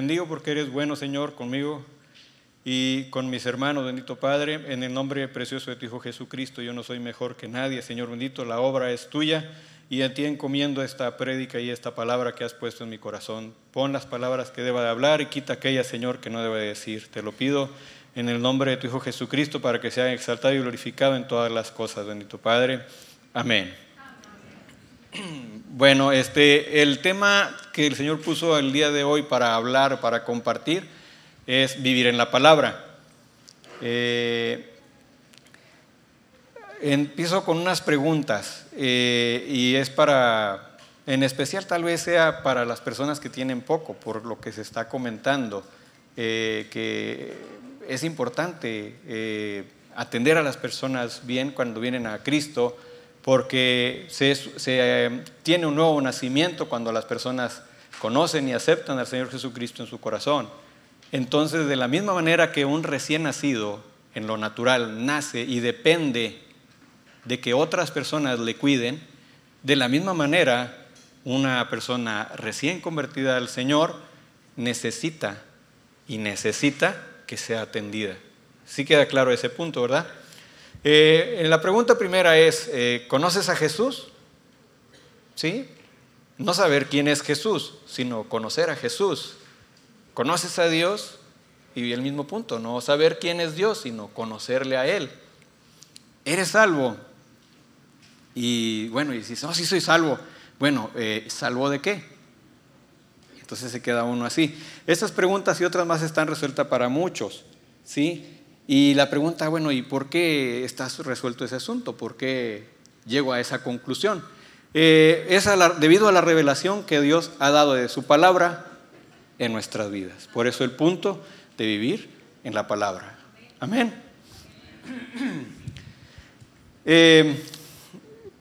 Bendigo porque eres bueno, Señor, conmigo y con mis hermanos, bendito Padre, en el nombre precioso de tu Hijo Jesucristo. Yo no soy mejor que nadie, Señor bendito, la obra es tuya y a ti encomiendo esta prédica y esta palabra que has puesto en mi corazón. Pon las palabras que deba de hablar y quita aquellas, Señor, que no debe decir. Te lo pido en el nombre de tu Hijo Jesucristo para que sea exaltado y glorificado en todas las cosas, bendito Padre. Amén. Bueno, este, el tema que el Señor puso el día de hoy para hablar, para compartir, es vivir en la palabra. Eh, empiezo con unas preguntas eh, y es para, en especial tal vez sea para las personas que tienen poco, por lo que se está comentando, eh, que es importante atender a las personas bien cuando vienen a Cristo porque se, eh, tiene un nuevo nacimiento cuando las personas conocen y aceptan al Señor Jesucristo en su corazón. Entonces, de la misma manera que un recién nacido en lo natural nace y depende de que otras personas le cuiden, de la misma manera una persona recién convertida al Señor necesita y necesita que sea atendida. Sí queda claro ese punto, ¿verdad? Eh, la pregunta primera es, eh, ¿conoces a Jesús? ¿Sí? No saber quién es Jesús, sino conocer a Jesús. ¿Conoces a Dios? Y el mismo punto, no saber quién es Dios, sino conocerle a Él. ¿Eres salvo? Y bueno, y dices, no, sí soy salvo. Bueno, eh, ¿salvo de qué? Entonces se queda uno así. Estas preguntas y otras más están resueltas para muchos, ¿sí? Y la pregunta, bueno, ¿y por qué estás resuelto ese asunto? ¿Por qué llego a esa conclusión? Eh, es debido a la revelación que Dios ha dado de su palabra en nuestras vidas. Por eso el punto de vivir en la palabra. Amén. Eh,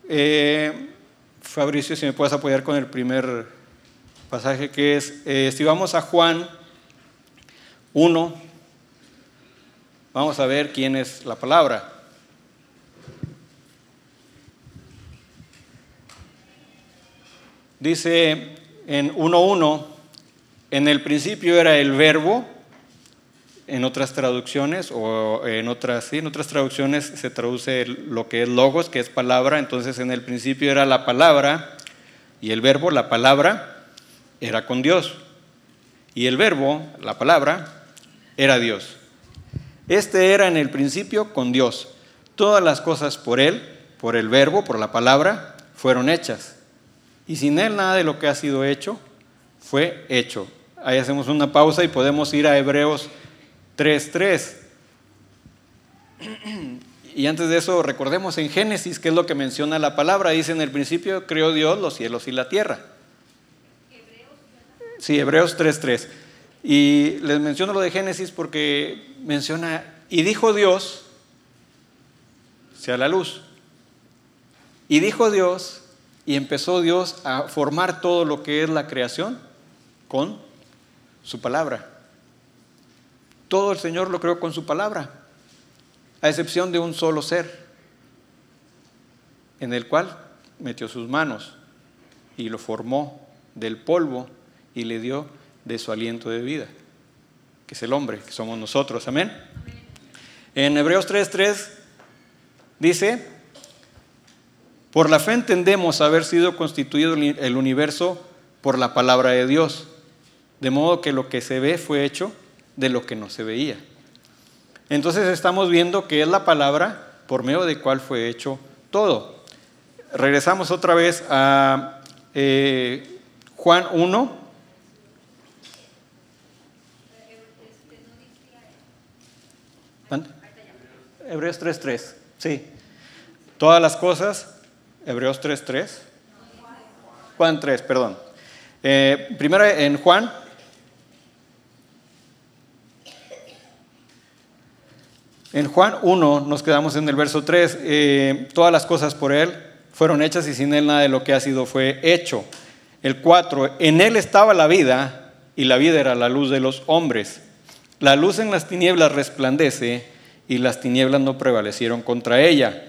eh, Fabricio, si me puedes apoyar con el primer pasaje que es, si vamos a Juan 1, Vamos a ver quién es la palabra. Dice en 1.1, en el principio era el verbo, en otras traducciones, o en otras, sí, en otras traducciones se traduce lo que es logos, que es palabra, entonces en el principio era la palabra, y el verbo, la palabra, era con Dios. Y el verbo, la palabra, era Dios. Este era en el principio con Dios. Todas las cosas por Él, por el verbo, por la palabra, fueron hechas. Y sin Él nada de lo que ha sido hecho fue hecho. Ahí hacemos una pausa y podemos ir a Hebreos 3.3. Y antes de eso, recordemos en Génesis, qué es lo que menciona la palabra. Dice, en el principio creó Dios los cielos y la tierra. Sí, Hebreos 3.3. Y les menciono lo de Génesis porque menciona, y dijo Dios, sea la luz. Y dijo Dios, y empezó Dios a formar todo lo que es la creación con su palabra. Todo el Señor lo creó con su palabra, a excepción de un solo ser, en el cual metió sus manos y lo formó del polvo y le dio de su aliento de vida, que es el hombre, que somos nosotros. Amén. En Hebreos 3:3 dice, por la fe entendemos haber sido constituido el universo por la palabra de Dios, de modo que lo que se ve fue hecho de lo que no se veía. Entonces estamos viendo que es la palabra por medio de cual fue hecho todo. Regresamos otra vez a eh, Juan 1, Hebreos 3.3, sí. Todas las cosas, Hebreos 3.3. Juan 3, perdón. Eh, primero en Juan. En Juan 1 nos quedamos en el verso 3. Eh, todas las cosas por Él fueron hechas y sin Él nada de lo que ha sido fue hecho. El 4, en Él estaba la vida y la vida era la luz de los hombres. La luz en las tinieblas resplandece y las tinieblas no prevalecieron contra ella.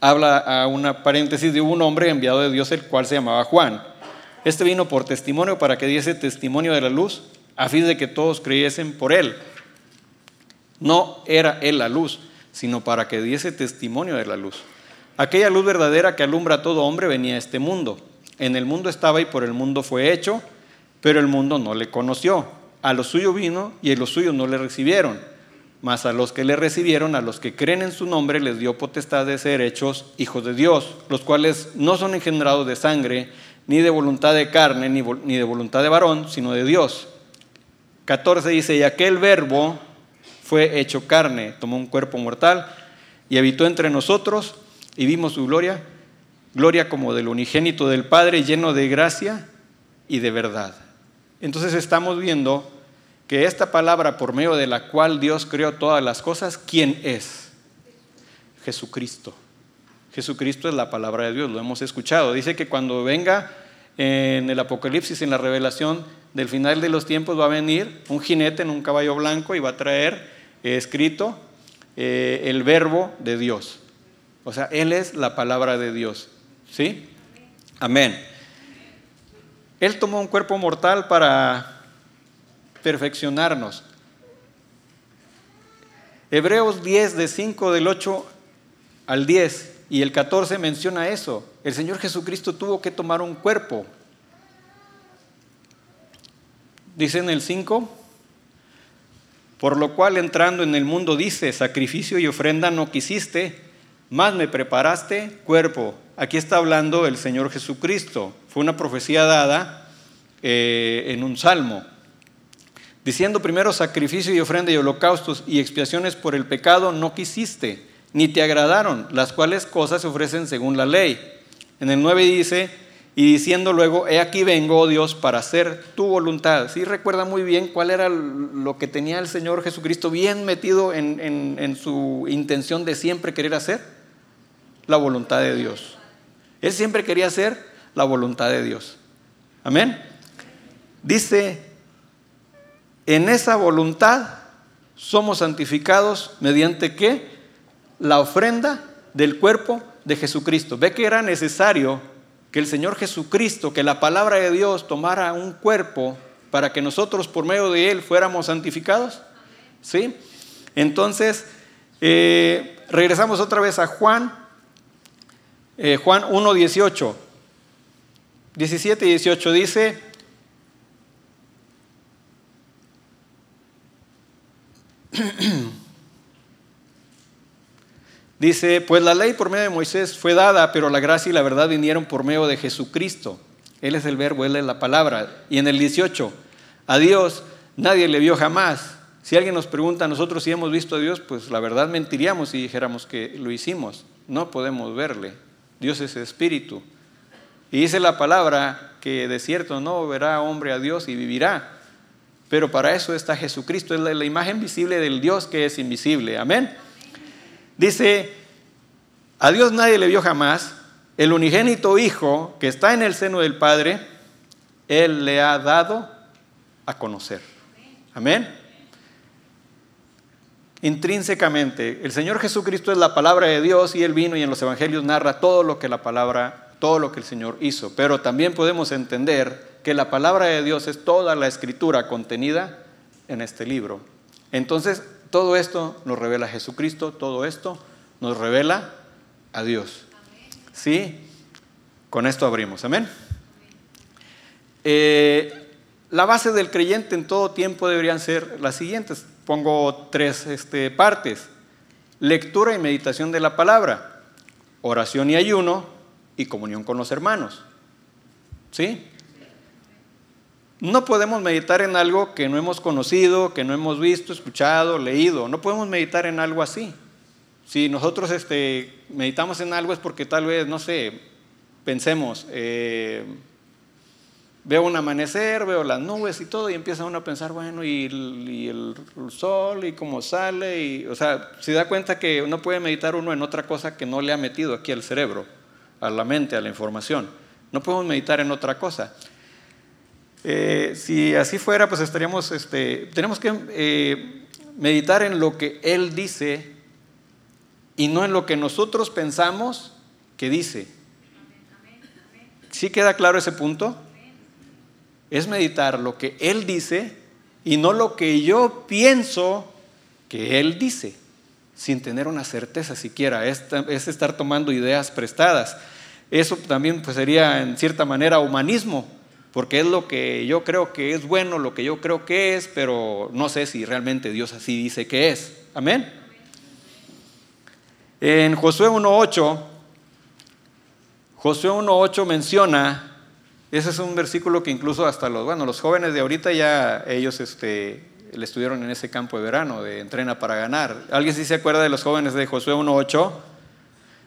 Habla a una paréntesis de un hombre enviado de Dios, el cual se llamaba Juan. Este vino por testimonio para que diese testimonio de la luz, a fin de que todos creyesen por él. No era él la luz, sino para que diese testimonio de la luz. Aquella luz verdadera que alumbra a todo hombre venía a este mundo. En el mundo estaba y por el mundo fue hecho, pero el mundo no le conoció. A lo suyo vino y a los suyos no le recibieron. Mas a los que le recibieron, a los que creen en su nombre, les dio potestad de ser hechos hijos de Dios, los cuales no son engendrados de sangre, ni de voluntad de carne, ni, ni de voluntad de varón, sino de Dios. 14 dice, y aquel verbo fue hecho carne, tomó un cuerpo mortal y habitó entre nosotros y vimos su gloria, gloria como del unigénito del Padre, lleno de gracia y de verdad. Entonces estamos viendo que esta palabra por medio de la cual Dios creó todas las cosas, ¿quién es? Jesucristo. Jesucristo es la palabra de Dios, lo hemos escuchado. Dice que cuando venga en el Apocalipsis, en la revelación del final de los tiempos, va a venir un jinete en un caballo blanco y va a traer eh, escrito eh, el verbo de Dios. O sea, Él es la palabra de Dios. ¿Sí? Amén. Él tomó un cuerpo mortal para perfeccionarnos. Hebreos 10, de 5 del 8 al 10 y el 14 menciona eso. El Señor Jesucristo tuvo que tomar un cuerpo. Dice en el 5, por lo cual entrando en el mundo dice, sacrificio y ofrenda no quisiste, más me preparaste cuerpo. Aquí está hablando el Señor Jesucristo. Fue una profecía dada eh, en un salmo diciendo primero sacrificio y ofrenda y holocaustos y expiaciones por el pecado no quisiste, ni te agradaron, las cuales cosas se ofrecen según la ley. En el 9 dice, y diciendo luego, he aquí vengo, oh Dios, para hacer tu voluntad. Sí recuerda muy bien cuál era lo que tenía el Señor Jesucristo bien metido en, en su intención de siempre querer hacer, la voluntad de Dios. Él siempre quería hacer la voluntad de Dios. Amén. Dice en esa voluntad somos santificados mediante qué? La ofrenda del cuerpo de Jesucristo. Ve que era necesario que el Señor Jesucristo, que la palabra de Dios tomara un cuerpo para que nosotros por medio de él fuéramos santificados. ¿Sí? Entonces, eh, regresamos otra vez a Juan, eh, Juan 1, 18. 17 y 18 dice, Dice, pues la ley por medio de Moisés fue dada, pero la gracia y la verdad vinieron por medio de Jesucristo. Él es el verbo, Él es la palabra. Y en el 18, a Dios nadie le vio jamás. Si alguien nos pregunta a nosotros si hemos visto a Dios, pues la verdad mentiríamos si dijéramos que lo hicimos. No podemos verle. Dios es espíritu. Y dice la palabra que de cierto no verá hombre a Dios y vivirá. Pero para eso está Jesucristo, es la, imagen visible del Dios que es invisible. Amén. Dice, a Dios nadie le vio jamás, el unigénito Hijo que está en el seno del Padre, Él le ha dado a conocer. Amén. Intrínsecamente, el Señor Jesucristo es la palabra de Dios y Él vino y en los evangelios narra todo lo que la palabra, todo lo que el Señor hizo. Pero también podemos entender que la palabra de Dios es toda la escritura contenida en este libro. Entonces, todo esto nos revela Jesucristo, todo esto nos revela a Dios. ¿Sí? Con esto abrimos. Amén. Eh, la base del creyente en todo tiempo deberían ser las siguientes. Pongo tres este, partes. Lectura y meditación de la palabra, oración y ayuno y comunión con los hermanos. ¿Sí? No podemos meditar en algo que no hemos conocido, que no hemos visto, escuchado, leído. No podemos meditar en algo así. Si nosotros este, meditamos en algo es porque tal vez, no sé, pensemos, eh, veo un amanecer, veo las nubes y todo, y empieza uno a pensar, bueno, y el, sol, y cómo sale, y, o sea, se da cuenta que no puede meditar uno en otra cosa que no le ha metido aquí al cerebro, a la mente, a la información. No podemos meditar en otra cosa. Eh, si así fuera, pues estaríamos, este, tenemos que eh, meditar en lo que Él dice y no en lo que nosotros pensamos que dice. ¿Sí queda claro ese punto? Es meditar lo que Él dice y no lo que yo pienso que Él dice, sin tener una certeza siquiera. Es, es estar tomando ideas prestadas. Eso también pues, sería en cierta manera humanismo, porque es lo que yo creo que es bueno, lo que yo creo que es, pero no sé si realmente Dios así dice que es. Amén. En Josué 1.8, Josué 1.8 menciona, ese es un versículo que incluso hasta los, bueno, los jóvenes de ahorita ya ellos este, le estuvieron en ese campo de verano de entrena para ganar. ¿Alguien sí se acuerda de los jóvenes de Josué 1.8?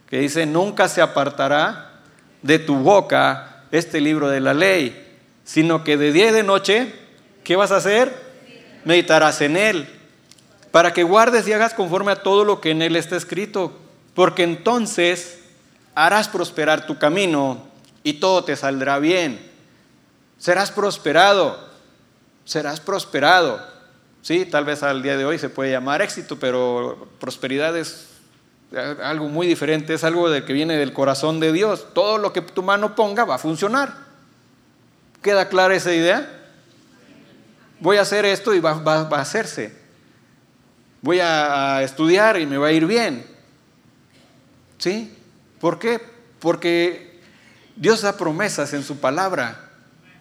Que dice, nunca se apartará de tu boca este libro de la ley, sino que de día y de noche, ¿qué vas a hacer? Meditarás en él, para que guardes y hagas conforme a todo lo que en él está escrito, porque entonces harás prosperar tu camino y todo te saldrá bien. Serás prosperado, serás prosperado. Sí, tal vez al día de hoy se puede llamar éxito, pero prosperidad es algo muy diferente, es algo de que viene del corazón de Dios. Todo lo que tu mano ponga va a funcionar. ¿Queda clara esa idea? Voy a hacer esto y va, a hacerse. Voy a estudiar y me va a ir bien. ¿Sí? ¿Por qué? Porque Dios da promesas en su palabra.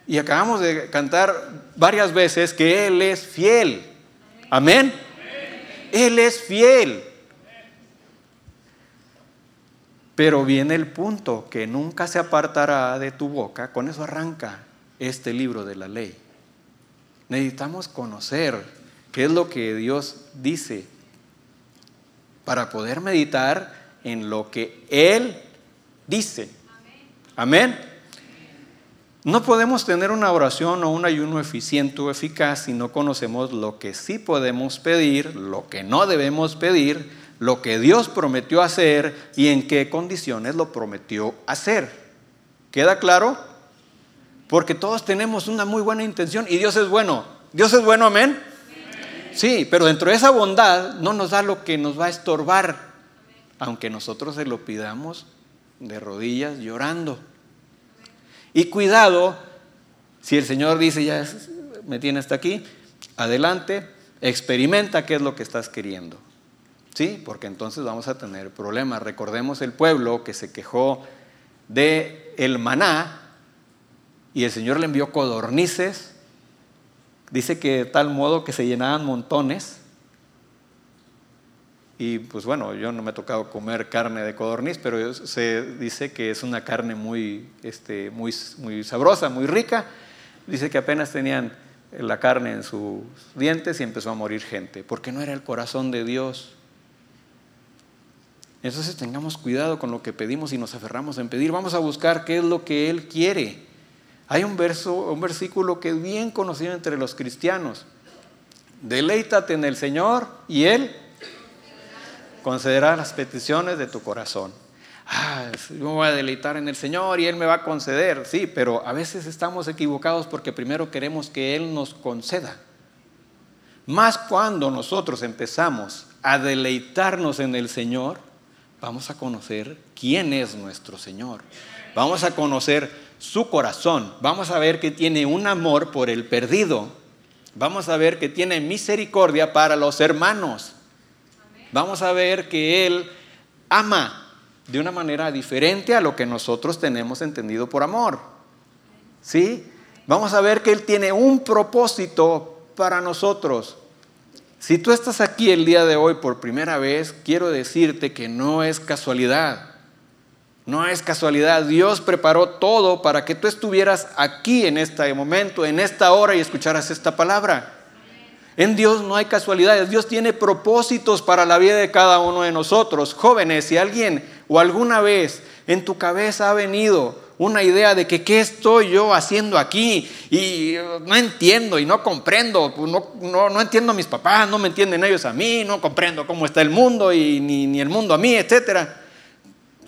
Y acabamos de cantar varias veces que Él es fiel. Amén. Él es fiel. Pero viene el punto que nunca se apartará de tu boca. Con eso arranca este libro de la ley. Necesitamos conocer qué es lo que Dios dice para poder meditar en lo que Él dice. Amén. No podemos tener una oración o un ayuno eficiente o eficaz si no conocemos lo que sí podemos pedir, lo que no debemos pedir, lo que Dios prometió hacer y en qué condiciones lo prometió hacer. ¿Queda claro? Porque todos tenemos una muy buena intención y Dios es bueno. Dios es bueno, amén. Sí, pero dentro de esa bondad no nos da lo que nos va a estorbar aunque nosotros se lo pidamos de rodillas llorando. Y cuidado, si el Señor dice, ya me tiene hasta aquí, adelante, experimenta qué es lo que estás queriendo. ¿Sí? Porque entonces vamos a tener problemas. Recordemos el pueblo que se quejó de el maná y el Señor le envió codornices. Dice que de tal modo que se llenaban montones y pues bueno, yo no me he tocado comer carne de codorniz, pero se dice que es una carne muy, este, muy, muy sabrosa, muy rica. Dice que apenas tenían la carne en sus dientes y empezó a morir gente, porque no era el corazón de Dios. Entonces tengamos cuidado con lo que pedimos y nos aferramos en pedir. Vamos a buscar qué es lo que Él quiere. Hay un, verso, un versículo que es bien conocido entre los cristianos. Deleítate en el Señor y Él concederá las peticiones de tu corazón. Ah, yo me voy a deleitar en el Señor y Él me va a conceder. Sí, pero a veces estamos equivocados porque primero queremos que Él nos conceda. Más cuando nosotros empezamos a deleitarnos en el Señor, vamos a conocer quién es nuestro Señor. Vamos a conocer su corazón. Vamos a ver que tiene un amor por el perdido. Vamos a ver que tiene misericordia para los hermanos vamos a ver que Él ama de una manera diferente a lo que nosotros tenemos entendido por amor. ¿Sí? Vamos a ver que Él tiene un propósito para nosotros. Si tú estás aquí el día de hoy por primera vez, quiero decirte que no es casualidad. No es casualidad. Dios preparó todo para que tú estuvieras aquí en este momento, en esta hora y escucharas esta palabra. En Dios no hay casualidades, Dios tiene propósitos para la vida de cada uno de nosotros. Jóvenes, si alguien o alguna vez en tu cabeza ha venido una idea de que qué estoy yo haciendo aquí y no entiendo y no comprendo, pues no, no, entiendo a mis papás, no me entienden ellos a mí, no comprendo cómo está el mundo y ni, el mundo a mí, etc.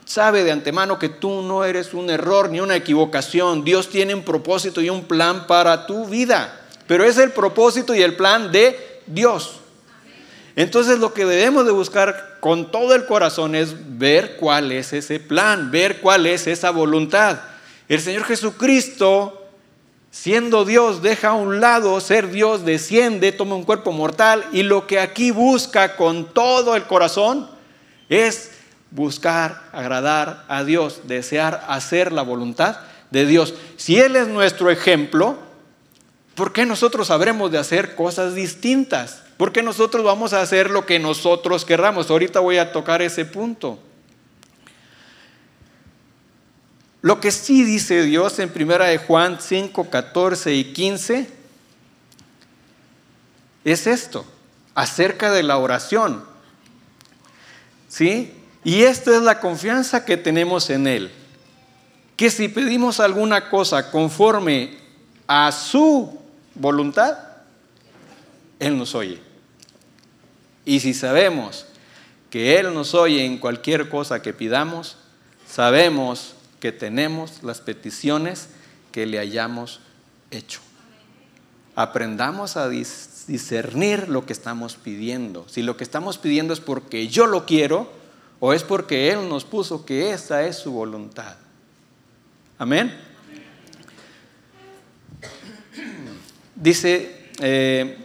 Sabe de antemano que tú no eres un error ni una equivocación. Dios tiene un propósito y un plan para tu vida. Pero es el propósito y el plan de Dios. Entonces lo que debemos de buscar con todo el corazón es ver cuál es ese plan, ver cuál es esa voluntad. El Señor Jesucristo Siendo Dios, deja a un lado ser Dios, desciende, toma un cuerpo mortal y lo que aquí busca con todo el corazón es buscar agradar a Dios, desear hacer la voluntad de Dios. Si Él es nuestro ejemplo, ¿por qué nosotros habremos de hacer cosas distintas? ¿Por qué nosotros vamos a hacer lo que nosotros querramos? Ahorita voy a tocar ese punto. Lo que sí dice Dios en primera de Juan 5, 14 y 15 es esto, acerca de la oración. ¿Sí? Y esta es la confianza que tenemos en Él. Que si pedimos alguna cosa conforme a su voluntad, Él nos oye. Y si sabemos que Él nos oye en cualquier cosa que pidamos, sabemos que tenemos las peticiones que le hayamos hecho. Aprendamos a discernir lo que estamos pidiendo. Si lo que estamos pidiendo es porque yo lo quiero o es porque Él nos puso que esa es su voluntad. Amén. Dice, eh,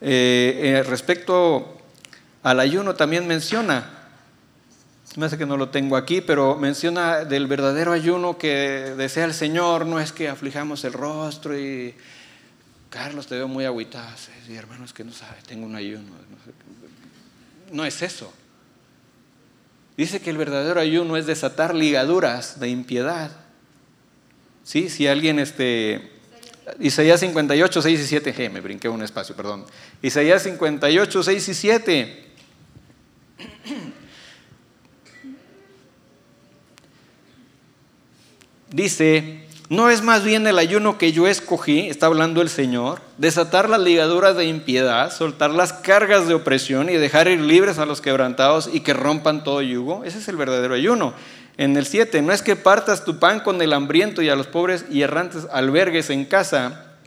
eh, eh, respecto al ayuno también menciona, me hace que no lo tengo aquí, pero menciona del verdadero ayuno que desea el Señor, no es que aflijamos el rostro y Carlos te veo muy agüitado, sí, hermanos que no sabe, tengo un ayuno. No es eso. Dice que el verdadero ayuno es desatar ligaduras de impiedad. ¿Sí? Si alguien, este, Isaías 58, 6 y 7, me brinqué un espacio, perdón. Isaías 58, 6 y 7. Dice, ¿no es más bien el ayuno que yo escogí, está hablando el Señor, desatar las ligaduras de impiedad, soltar las cargas de opresión y dejar ir libres a los quebrantados y que rompan todo yugo? Ese es el verdadero ayuno. En el 7, no es que partas tu pan con el hambriento y a los pobres y errantes albergues en casa,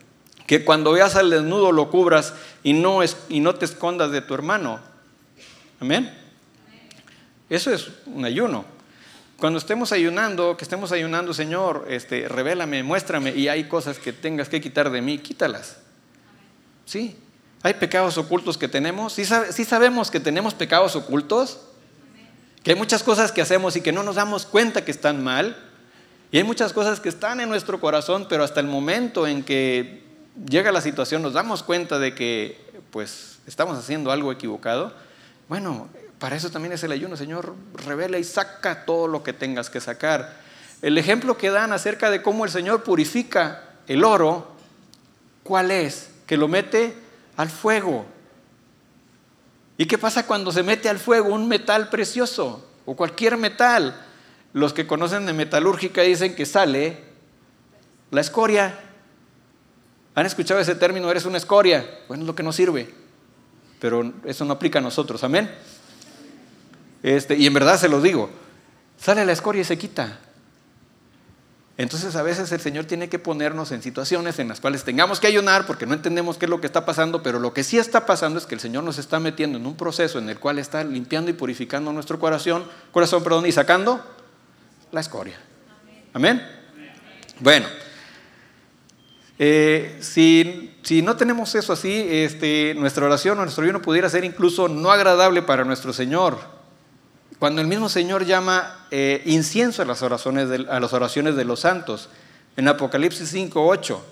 que cuando veas al desnudo lo cubras y no, y no te escondas de tu hermano. Amén. Eso es un ayuno. Cuando estemos ayunando, que estemos ayunando, Señor, este, revélame, muéstrame, y hay cosas que tengas que quitar de mí, quítalas. Sí, hay pecados ocultos que tenemos. Sí, sí sabemos que tenemos pecados ocultos. Que hay muchas cosas que hacemos y que no nos damos cuenta que están mal. Y hay muchas cosas que están en nuestro corazón, pero hasta el momento en que llega la situación nos damos cuenta de que pues estamos haciendo algo equivocado. Bueno, para eso también es el ayuno, Señor, revela y saca todo lo que tengas que sacar. El ejemplo que dan acerca de cómo el Señor purifica el oro, ¿cuál es? Que lo mete al fuego. ¿Y qué pasa cuando se mete al fuego un metal precioso o cualquier metal? Los que conocen de metalúrgica dicen que sale la escoria. ¿Han escuchado ese término? Eres una escoria. Bueno, es lo que nos sirve. Pero eso no aplica a nosotros. Amén. Este, y en verdad se lo digo. Sale la escoria y se quita. Entonces a veces el Señor tiene que ponernos en situaciones en las cuales tengamos que ayunar porque no entendemos qué es lo que está pasando, pero lo que sí está pasando es que el Señor nos está metiendo en un proceso en el cual está limpiando y purificando nuestro corazón, corazón perdón, y sacando la escoria. Amén. Bueno, eh, si, si, no tenemos eso así, este, nuestra oración o nuestro ayuno pudiera ser incluso no agradable para nuestro Señor. Cuando el mismo Señor llama eh, incienso a las, oraciones de, a las oraciones de los santos, en Apocalipsis 5, 8,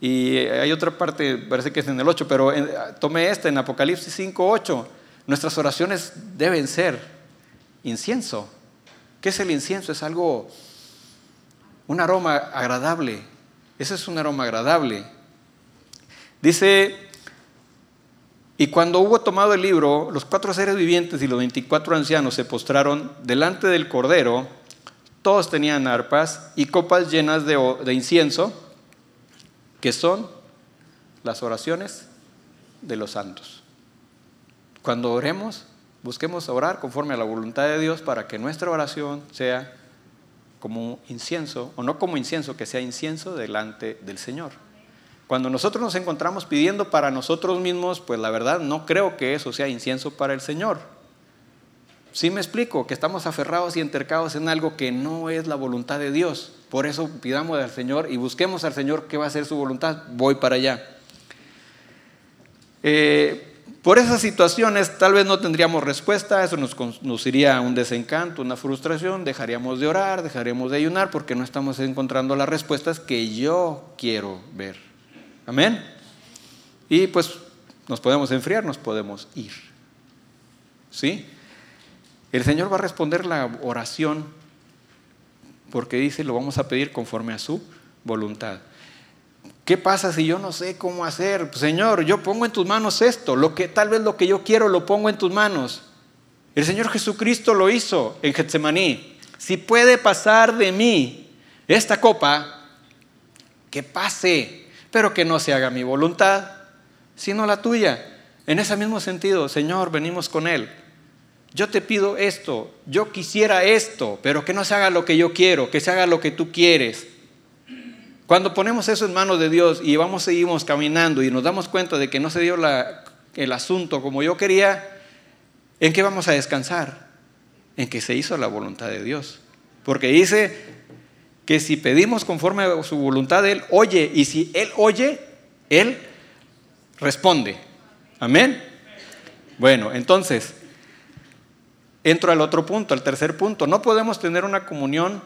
y hay otra parte, parece que es en el 8, pero tomé esta, en Apocalipsis 5, 8, nuestras oraciones deben ser incienso. ¿Qué es el incienso? Es algo, un aroma agradable. Ese es un aroma agradable. Dice y cuando hubo tomado el libro, los cuatro seres vivientes y los veinticuatro ancianos se postraron delante del Cordero. Todos tenían arpas y copas llenas de, incienso, que son las oraciones de los santos. Cuando oremos, busquemos orar conforme a la voluntad de Dios para que nuestra oración sea como incienso, o no como incienso, que sea incienso delante del Señor. Cuando nosotros nos encontramos pidiendo para nosotros mismos, pues la verdad no creo que eso sea incienso para el Señor. Sí me explico, que estamos aferrados y entercados en algo que no es la voluntad de Dios. Por eso pidamos al Señor y busquemos al Señor qué va a ser su voluntad. Voy para allá. Eh, por esas situaciones tal vez no tendríamos respuesta, eso nos conduciría a un desencanto, una frustración, dejaríamos de orar, dejaríamos de ayunar porque no estamos encontrando las respuestas que yo quiero ver. Amén. Y pues nos podemos enfriar, nos podemos ir. ¿Sí? El Señor va a responder la oración porque dice, lo vamos a pedir conforme a su voluntad. ¿Qué pasa si yo no sé cómo hacer? Señor, yo pongo en tus manos esto, lo que tal vez lo que yo quiero lo pongo en tus manos. El Señor Jesucristo lo hizo en Getsemaní. Si puede pasar de mí esta copa, que pase, pero que no se haga mi voluntad, sino la tuya. En ese mismo sentido, Señor, venimos con Él. Yo te pido esto, yo quisiera esto, pero que no se haga lo que yo quiero, que se haga lo que tú quieres. Cuando ponemos eso en manos de Dios y vamos, seguimos caminando y nos damos cuenta de que no se dio el asunto como yo quería, ¿en qué vamos a descansar? En que se hizo la voluntad de Dios. Porque dice que si pedimos conforme a su voluntad, Él oye. Y si Él oye, Él responde. Amén. Bueno, entonces, entro al otro punto, al tercer punto. No podemos tener una comunión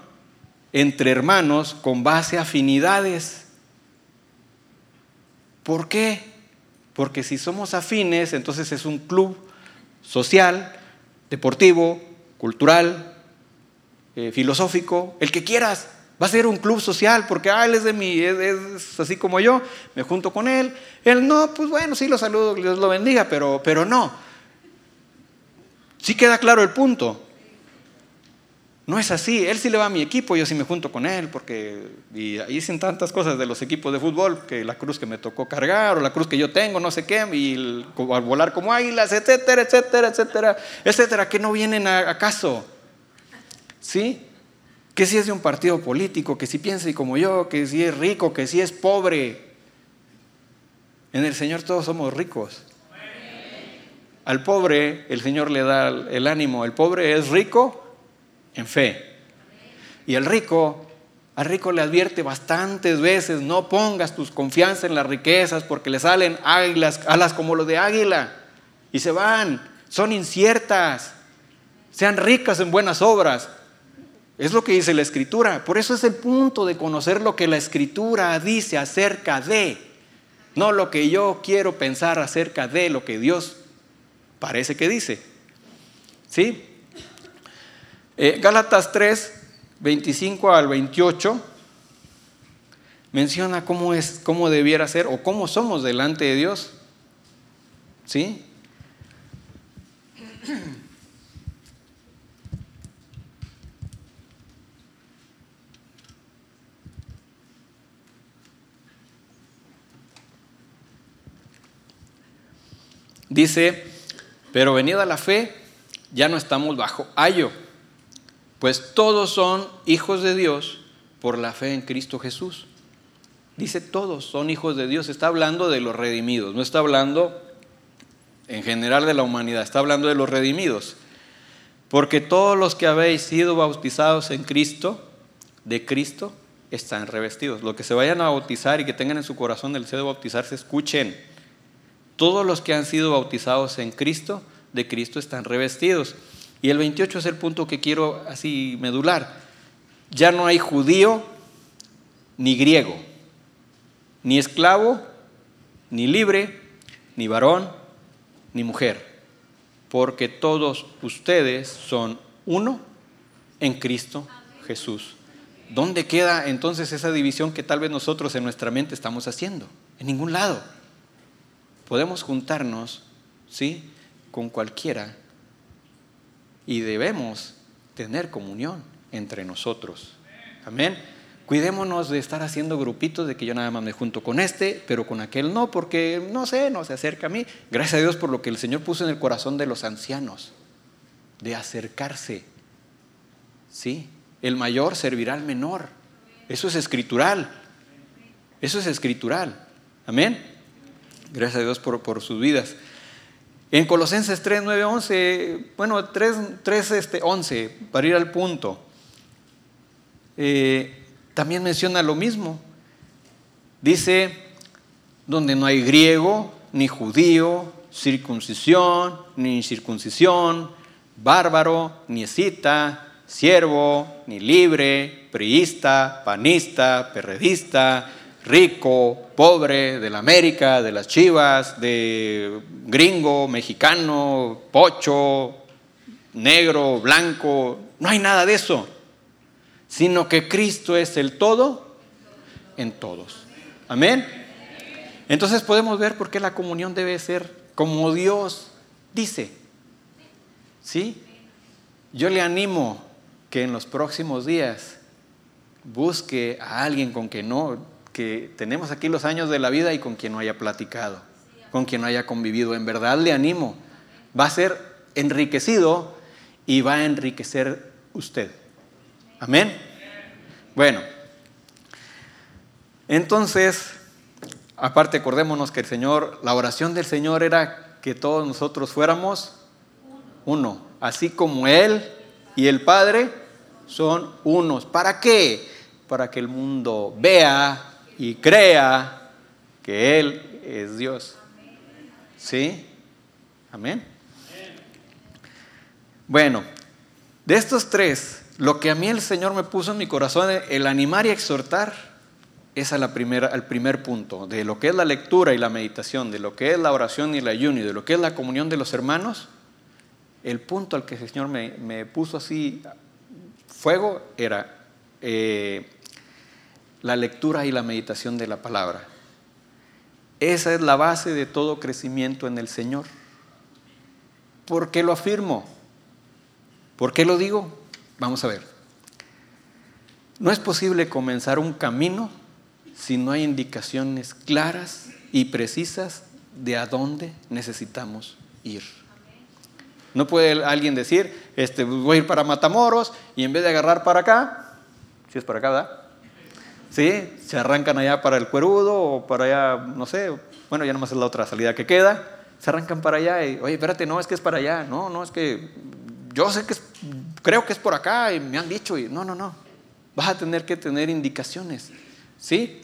entre hermanos con base a afinidades. ¿Por qué? Porque si somos afines, entonces es un club social, deportivo, cultural, eh, filosófico, el que quieras. Va a ser un club social porque ah, él es de mí, es, así como yo, me junto con él. Él no, pues bueno, sí lo saludo, Dios lo bendiga, pero, pero no. Sí queda claro el punto. No es así, él sí le va a mi equipo, yo sí me junto con él, porque y dicen tantas cosas de los equipos de fútbol, que la cruz que me tocó cargar, o la cruz que yo tengo, no sé qué, y al volar como águilas, etcétera, etcétera, etcétera, etcétera, que no vienen a, acaso. ¿Sí? Que si es de un partido político, que si piensa como yo, que si es rico, que si es pobre. En el Señor todos somos ricos. Al pobre el Señor le da el ánimo, el pobre es rico en fe. Y el rico, al rico le advierte bastantes veces, no pongas tus confianza en las riquezas porque le salen águilas, alas como lo de águila y se van, son inciertas. Sean ricas en buenas obras. Es lo que dice la escritura. Por eso es el punto de conocer lo que la escritura dice acerca de, no lo que yo quiero pensar acerca de lo que Dios parece que dice. ¿Sí? Eh, Gálatas 3, 25 al 28 menciona cómo es, cómo debiera ser o cómo somos delante de Dios. ¿Sí? Dice, pero venida la fe, ya no estamos bajo ayo pues todos son hijos de Dios por la fe en Cristo Jesús. Dice todos son hijos de Dios. Está hablando de los redimidos, no está hablando en general de la humanidad, está hablando de los redimidos. Porque todos los que habéis sido bautizados en Cristo, de Cristo, están revestidos. Los que se vayan a bautizar y que tengan en su corazón el deseo de bautizarse, escuchen. Todos los que han sido bautizados en Cristo, de Cristo están revestidos. Y el 28 es el punto que quiero así medular. Ya no hay judío ni griego, ni esclavo, ni libre, ni varón, ni mujer, porque todos ustedes son uno en Cristo Jesús. ¿Dónde queda entonces esa división que tal vez nosotros en nuestra mente estamos haciendo? En ningún lado. Podemos juntarnos, ¿sí? Con cualquiera y debemos tener comunión entre nosotros. Amén. Cuidémonos de estar haciendo grupitos de que yo nada más me junto con este, pero con aquel no, porque no sé, no se acerca a mí. Gracias a Dios por lo que el Señor puso en el corazón de los ancianos, de acercarse. Sí, el mayor servirá al menor. Eso es escritural. Eso es escritural. Amén. Gracias a Dios por, por sus vidas. En Colosenses 3, 9, 11, bueno, 3, 3 este, 11, para ir al punto, eh, también menciona lo mismo. Dice, donde no hay griego, ni judío, circuncisión, ni incircuncisión, bárbaro, ni escita, siervo, ni libre, priista, panista, perredista, rico, pobre, de la América, de las Chivas, de gringo, mexicano, pocho, negro, blanco, no hay nada de eso, sino que Cristo es el todo en todos. Amén. Entonces podemos ver por qué la comunión debe ser como Dios dice. ¿Sí? Yo le animo que en los próximos días busque a alguien con que no, que tenemos aquí los años de la vida y con quien no haya platicado, con quien no haya convivido. En verdad le animo. Va a ser enriquecido y va a enriquecer usted. Amén. Bueno, entonces, aparte acordémonos que el Señor, la oración del Señor era que todos nosotros fuéramos uno, así como Él y el Padre son unos. ¿Para qué? Para que el mundo vea y crea que Él es Dios. ¿Sí? Amén. Bueno, de estos tres, lo que a mí el Señor me puso en mi corazón, el animar y exhortar, es a al primer punto, de lo que es la lectura y la meditación, de lo que es la oración y el ayuno, y de lo que es la comunión de los hermanos, el punto al que el Señor me, me puso así fuego era eh, la lectura y la meditación de la palabra. Esa es la base de todo crecimiento en el Señor. ¿Por qué lo afirmo? ¿Por qué lo digo? Vamos a ver. No es posible comenzar un camino si no hay indicaciones claras y precisas de a dónde necesitamos ir. No puede alguien decir, este, voy a ir para Matamoros y en vez de agarrar para acá, si es para acá, ¿verdad? ¿Sí? Se arrancan allá para el Cuerudo o para allá, no sé, bueno, ya nomás es la otra salida que queda. Se arrancan para allá y, oye, espérate, no, es que es para allá. No, no, es que yo sé que es, creo que es por acá y me han dicho y no, no, no. Vas a tener que tener indicaciones. ¿Sí?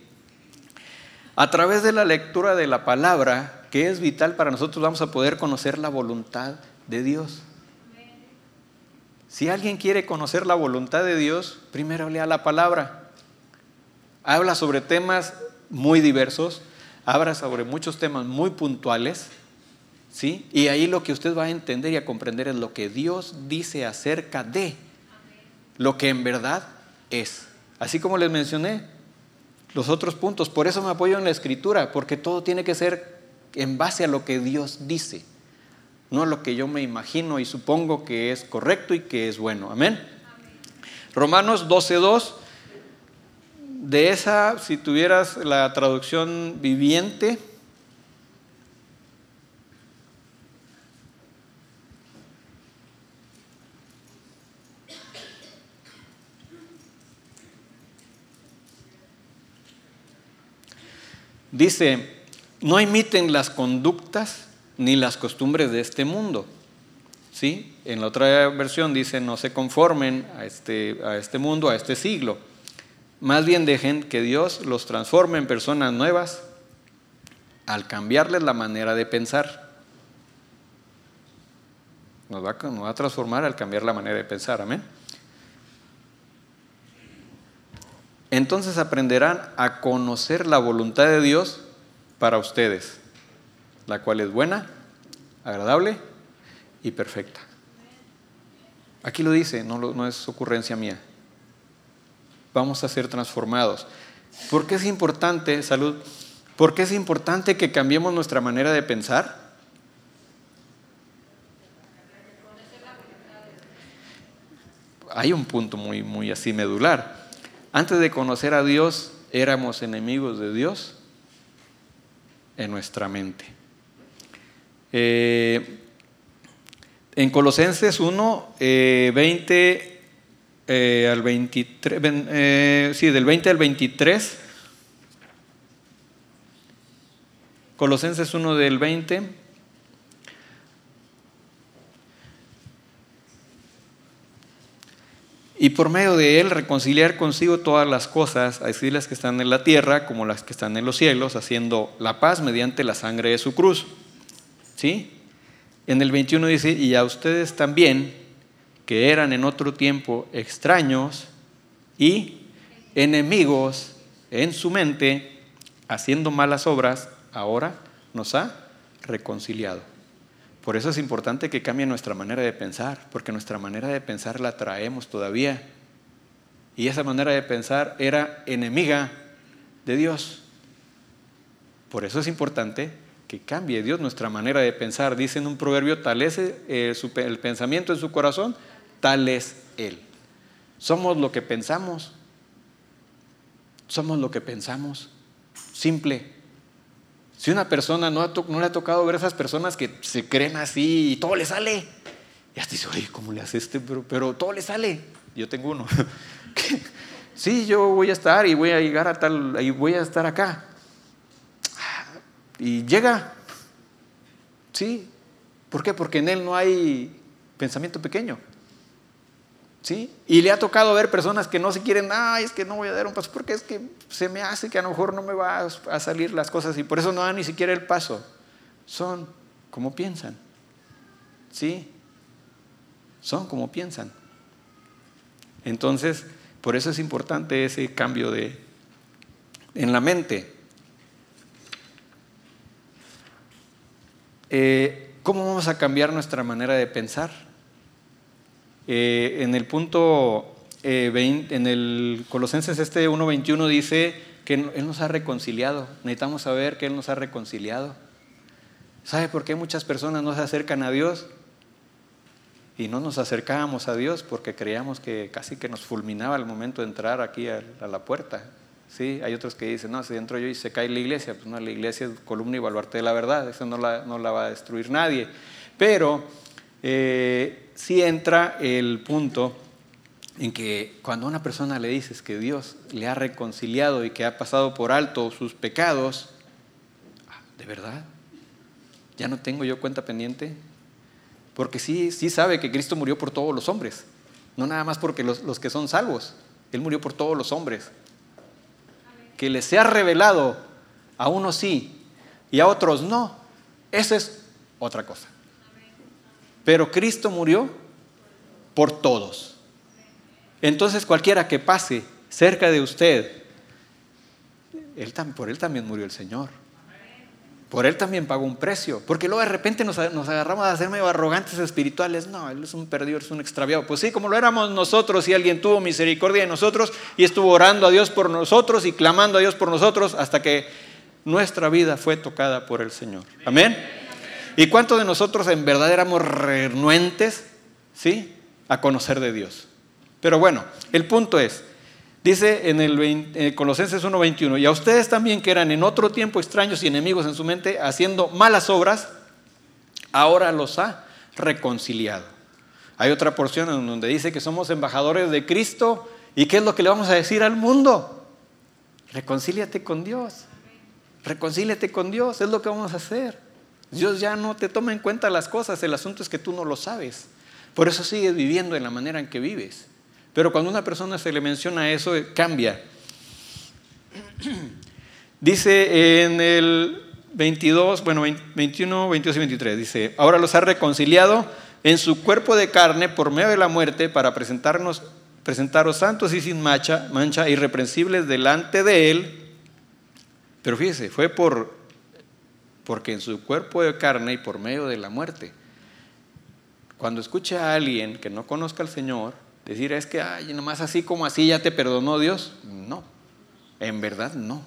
A través de la lectura de la palabra, que es vital para nosotros, vamos a poder conocer la voluntad de Dios. Si alguien quiere conocer la voluntad de Dios, primero lea la palabra. Habla sobre temas muy diversos, habla sobre muchos temas muy puntuales, ¿sí? Y ahí lo que usted va a entender y a comprender es lo que Dios dice acerca de lo que en verdad es. Así como les mencioné los otros puntos, por eso me apoyo en la escritura, porque todo tiene que ser en base a lo que Dios dice no lo que yo me imagino y supongo que es correcto y que es bueno. Amén. Romanos 12.2, de esa, si tuvieras la traducción viviente, dice, no imiten las conductas ni las costumbres de este mundo. ¿Sí? En la otra versión dice, no se conformen a este, a este mundo, a este siglo. Más bien dejen que Dios los transforme en personas nuevas al cambiarles la manera de pensar. Nos va, a transformar al cambiar la manera de pensar, amén. Entonces aprenderán a conocer la voluntad de Dios para ustedes la cual es buena, agradable y perfecta. Aquí lo dice, no es ocurrencia mía. Vamos a ser transformados. ¿Por qué es importante, salud? ¿Por qué es importante que cambiemos nuestra manera de pensar? Hay un punto muy, muy así medular. Antes de conocer a Dios, éramos enemigos de Dios en nuestra mente. Eh, en Colosenses 1, 20 eh, al 23, eh, sí, del 20 al 23. Colosenses 1 del 20. Y por medio de él reconciliar consigo todas las cosas, así las que están en la tierra como las que están en los cielos, haciendo la paz mediante la sangre de su cruz. ¿Sí? En el 21 dice, y a ustedes también, que eran en otro tiempo extraños y enemigos en su mente, haciendo malas obras, ahora nos ha reconciliado. Por eso es importante que cambie nuestra manera de pensar, porque nuestra manera de pensar la traemos todavía. Y esa manera de pensar era enemiga de Dios. Por eso es importante que cambie Dios nuestra manera de pensar. Dice en un proverbio, tal es eh, el pensamiento en su corazón, tal es Él. Somos lo que pensamos. Somos lo que pensamos. Simple. Si una persona no, le ha tocado ver a esas personas que se creen así y todo le sale, y hasta dice, oye, ¿cómo le hace este? Pero, pero todo le sale. Yo tengo uno. sí, yo voy a estar y voy a llegar a tal, y voy a estar acá. Y llega. Sí. ¿Por qué? Porque en él no hay pensamiento pequeño. ¿Sí? Y le ha tocado ver personas que no se quieren, ay, es que no voy a dar un paso, porque es que se me hace que a lo mejor no me va a salir las cosas y por eso no dan ni siquiera el paso. Son como piensan. ¿Sí? Son como piensan. Entonces, por eso es importante ese cambio de en la mente. Eh, ¿Cómo vamos a cambiar nuestra manera de pensar? Eh, en el punto eh, en el Colosenses este 1.21 dice que Él nos ha reconciliado. Necesitamos saber que Él nos ha reconciliado. ¿Sabe por qué muchas personas no se acercan a Dios? Y no nos acercábamos a Dios porque creíamos que casi que nos fulminaba el momento de entrar aquí a, la puerta. ¿Sí? Hay otros que dicen, no, si entro yo y se cae la iglesia, pues no, la iglesia es columna y baluarte de la verdad, eso no la, no la va a destruir nadie. Pero eh, si entra el punto en que cuando a una persona le dices que Dios le ha reconciliado y que ha pasado por alto sus pecados, ah, ¿de verdad? ¿Ya no tengo yo cuenta pendiente? Porque sí, sí sabe que Cristo murió por todos los hombres, no nada más porque los, los que son salvos, Él murió por todos los hombres. Que les sea revelado a unos sí y a otros no, esa es otra cosa. Pero Cristo murió por todos. Entonces cualquiera que pase cerca de usted, él, por él también murió el Señor. Por él también pagó un precio. Porque luego de repente nos, agarramos a ser medio arrogantes espirituales. No, él es un perdido, es un extraviado. Pues sí, como lo éramos nosotros y alguien tuvo misericordia de nosotros y estuvo orando a Dios por nosotros y clamando a Dios por nosotros hasta que nuestra vida fue tocada por el Señor. Amén. ¿Y cuántos de nosotros en verdad éramos renuentes, sí, a conocer de Dios? Pero bueno, el punto es, dice en el, Colosenses 1:21, y a ustedes también que eran en otro tiempo extraños y enemigos en su mente, haciendo malas obras, ahora los ha reconciliado. Hay otra porción en donde dice que somos embajadores de Cristo y qué es lo que le vamos a decir al mundo. Reconcíliate con Dios. Reconcíliate con Dios, es lo que vamos a hacer. Dios ya no te toma en cuenta las cosas, el asunto es que tú no lo sabes. Por eso sigues viviendo en la manera en que vives. Pero cuando a una persona se le menciona eso, eh, cambia. Dice en el 22, bueno, 21, 22 y 23, dice, ahora los ha reconciliado en su cuerpo de carne por medio de la muerte para presentarnos, presentaros santos y sin mancha, mancha irreprensibles delante de Él. Pero fíjese, fue por porque en su cuerpo de carne y por medio de la muerte. Cuando escuche a alguien que no conozca al Señor, decir es que, ay, nomás así como así ya te perdonó Dios. No, en verdad no.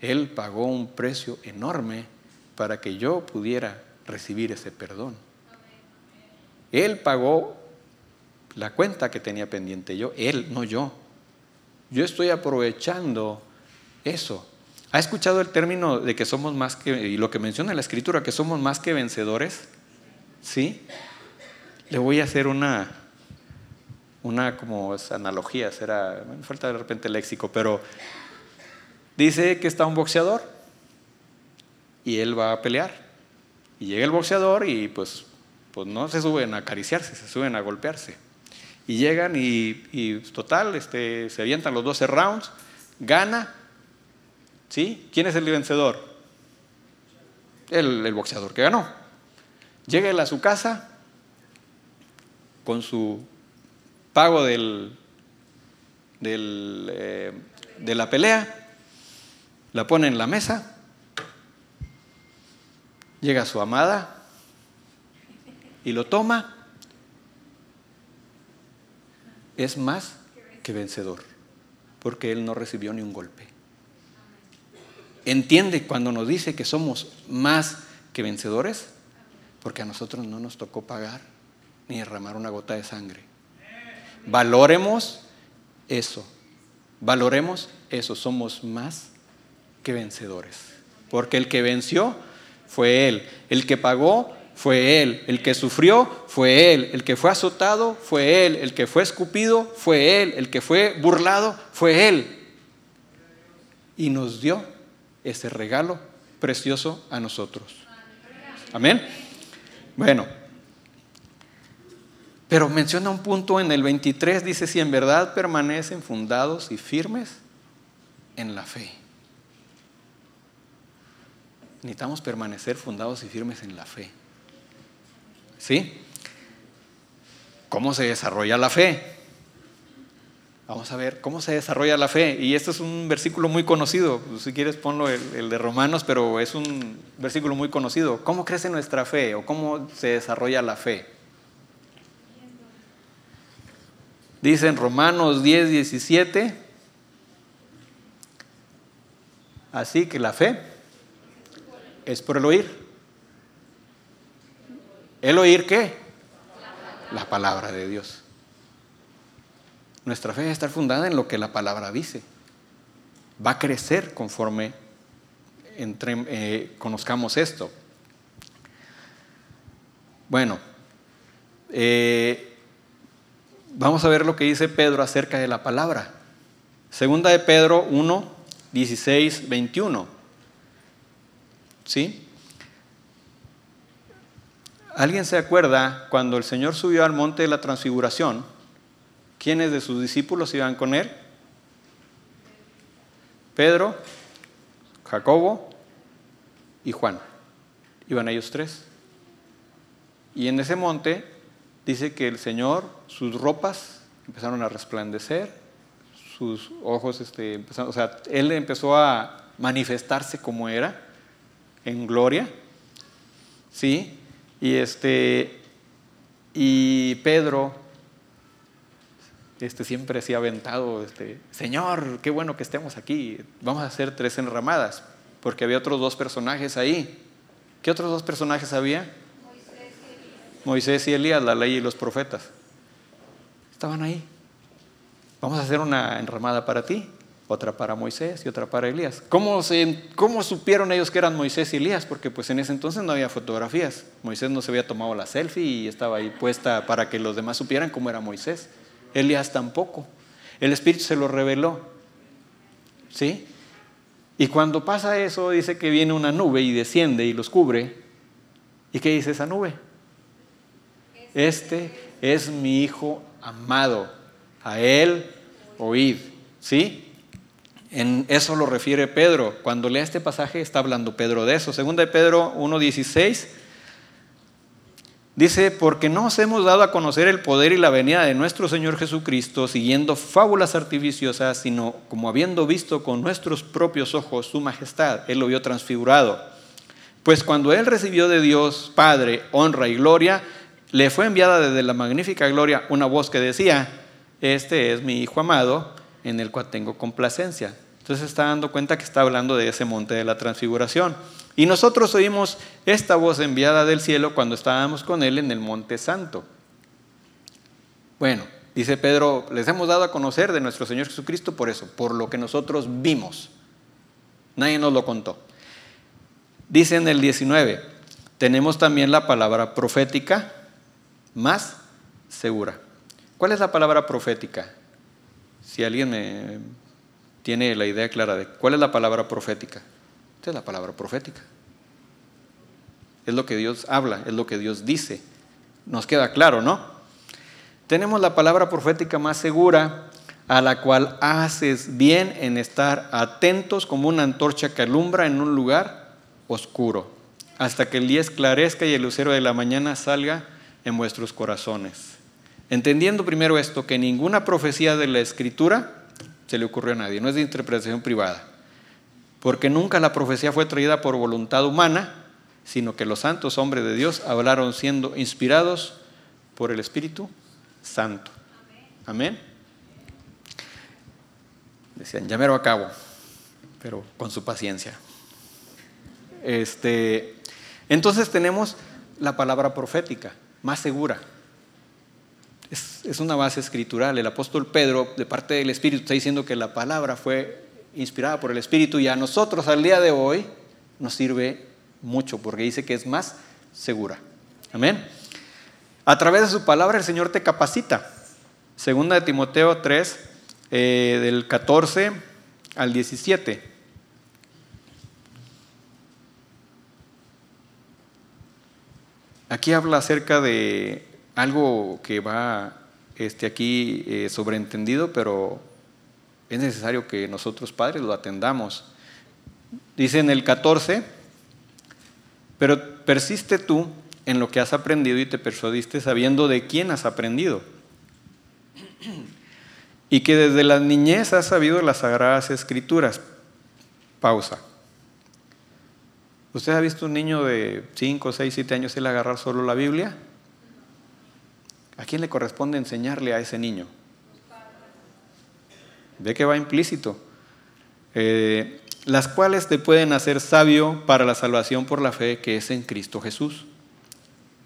Él pagó un precio enorme para que yo pudiera recibir ese perdón. Él pagó la cuenta que tenía pendiente yo, él, no yo. Yo estoy aprovechando eso ¿Ha escuchado el término de que somos más que, y lo que menciona la escritura, que somos más que vencedores? ¿Sí? Le voy a hacer una, una como analogía, será, me falta de repente el léxico, pero dice que está un boxeador y él va a pelear. Y llega el boxeador y pues, pues no se suben a acariciarse, se suben a golpearse. Y llegan y, total, este, se avientan los 12 rounds, gana. ¿Sí? ¿Quién es el vencedor? El, boxeador que ganó. Llega él a su casa con su pago del, eh, de la pelea, la pone en la mesa, llega su amada y lo toma es más que vencedor, porque Él no recibió ni un golpe. ¿Entiende cuando nos dice que somos más que vencedores? Porque a nosotros no nos tocó pagar ni derramar una gota de sangre. Valoremos eso, valoremos eso, somos más que vencedores. Porque el que venció fue Él, el que pagó fue Él. El que sufrió fue Él. El que fue azotado fue Él. El que fue escupido fue Él. El que fue burlado fue Él. Y nos dio ese regalo precioso a nosotros. Amén. Bueno, pero menciona un punto en el 23, dice, si en verdad permanecen fundados y firmes en la fe. Necesitamos permanecer fundados y firmes en la fe. ¿Sí? ¿Cómo se desarrolla la fe? Vamos a ver cómo se desarrolla la fe. Y este es un versículo muy conocido. Si quieres ponlo el, de Romanos, pero es un versículo muy conocido. ¿Cómo crece nuestra fe o cómo se desarrolla la fe? Dice en Romanos 10, 17. Así que la fe es por el oír ¿El oír qué? La palabra de Dios. Nuestra fe debe estar fundada en lo que la palabra dice. Va a crecer conforme eh, conozcamos esto. Bueno, eh, vamos a ver lo que dice Pedro acerca de la palabra. Segunda de Pedro 1, 16, 21. ¿Sí? ¿Alguien se acuerda cuando el Señor subió al monte de la transfiguración? ¿Quiénes de sus discípulos iban con él? Pedro, Jacobo y Juan. Iban ellos tres. Y en ese monte dice que el Señor, sus ropas empezaron a resplandecer, sus ojos este, empezaron, o sea, Él empezó a manifestarse como era, en gloria, ¿sí? Y, este, y Pedro este, siempre se ha aventado, este, Señor, qué bueno que estemos aquí, vamos a hacer tres enramadas, porque había otros dos personajes ahí. ¿Qué otros dos personajes había? Moisés y Elías, la ley y los profetas. Estaban ahí. Vamos a hacer una enramada para ti otra para Moisés y otra para Elías. ¿Cómo, ¿Cómo, supieron ellos que eran Moisés y Elías? Porque pues en ese entonces no había fotografías. Moisés no se había tomado la selfie y estaba ahí puesta para que los demás supieran cómo era Moisés. Elías tampoco. El Espíritu se lo reveló. ¿Sí? Y cuando pasa eso, dice que viene una nube y desciende y los cubre. ¿Y qué dice esa nube? Este es mi Hijo amado. A él oíd. ¿Sí? En eso lo refiere Pedro. Cuando lea este pasaje está hablando Pedro de eso. Segunda de Pedro 1.16 dice, porque no os hemos dado a conocer el poder y la venida de nuestro Señor Jesucristo siguiendo fábulas artificiosas, sino como habiendo visto con nuestros propios ojos su majestad. Él lo vio transfigurado. Pues cuando Él recibió de Dios Padre honra y gloria, le fue enviada desde la magnífica gloria una voz que decía, este es mi Hijo amado, en el cual tengo complacencia. Entonces está dando cuenta que está hablando de ese monte de la transfiguración. Y nosotros oímos esta voz enviada del cielo cuando estábamos con él en el monte santo. Bueno, dice Pedro, les hemos dado a conocer de nuestro Señor Jesucristo por eso, por lo que nosotros vimos. Nadie nos lo contó. Dice en el 19, tenemos también la palabra profética más segura. ¿Cuál es la palabra profética? Si alguien me tiene la idea clara de cuál es la palabra profética. Es la palabra profética. Es lo que Dios habla, es lo que Dios dice. Nos queda claro, ¿no? Tenemos la palabra profética más segura, a la cual haces bien en estar atentos como una antorcha que alumbra en un lugar oscuro, hasta que el día esclarezca y el lucero de la mañana salga en vuestros corazones. Entendiendo primero esto, que ninguna profecía de la escritura se le ocurrió a nadie, no es de interpretación privada, porque nunca la profecía fue traída por voluntad humana, sino que los santos hombres de Dios hablaron siendo inspirados por el Espíritu Santo. Amén. Decían, ya a cabo, pero con su paciencia. Este, entonces tenemos la palabra profética, más segura. Es, una base escritural. El apóstol Pedro, de parte del Espíritu, está diciendo que la palabra fue inspirada por el Espíritu y a nosotros al día de hoy nos sirve mucho porque dice que es más segura. Amén. A través de su palabra el Señor te capacita. Segunda de Timoteo 3, eh, del 14 al 17. Aquí habla acerca de algo que va este, aquí eh, sobreentendido, pero es necesario que nosotros padres lo atendamos. Dice en el 14, pero persiste tú en lo que has aprendido y te persuadiste sabiendo de quién has aprendido y que desde la niñez has sabido las sagradas escrituras. Pausa. ¿Usted ha visto un niño de 5, 6, 7 años él agarrar solo la Biblia? ¿A quién le corresponde enseñarle a ese niño? Ve que va implícito. Eh, las cuales te pueden hacer sabio para la salvación por la fe que es en Cristo Jesús.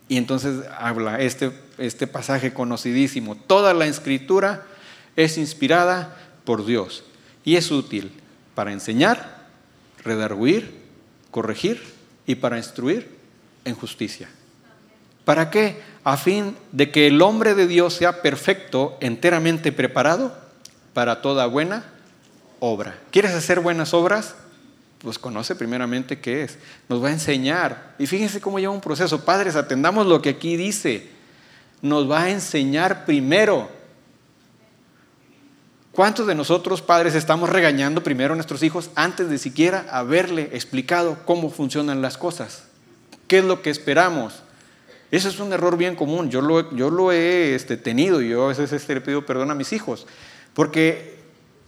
Y entonces habla este, este pasaje conocidísimo. Toda la escritura es inspirada por Dios y es útil para enseñar, redarguir, corregir y para instruir en justicia. ¿Para qué? A fin de que el hombre de Dios sea perfecto, enteramente preparado para toda buena obra. ¿Quieres hacer buenas obras? Pues conoce primeramente qué es. Nos va a enseñar. Y fíjense cómo lleva un proceso. Padres, atendamos lo que aquí dice. Nos va a enseñar primero ¿Cuántos de nosotros padres estamos regañando primero a nuestros hijos antes de siquiera haberle explicado cómo funcionan las cosas? ¿Qué es lo que esperamos? Eso es un error bien común. Yo lo, yo lo he este, tenido y yo a veces este, le pido perdón a mis hijos. Porque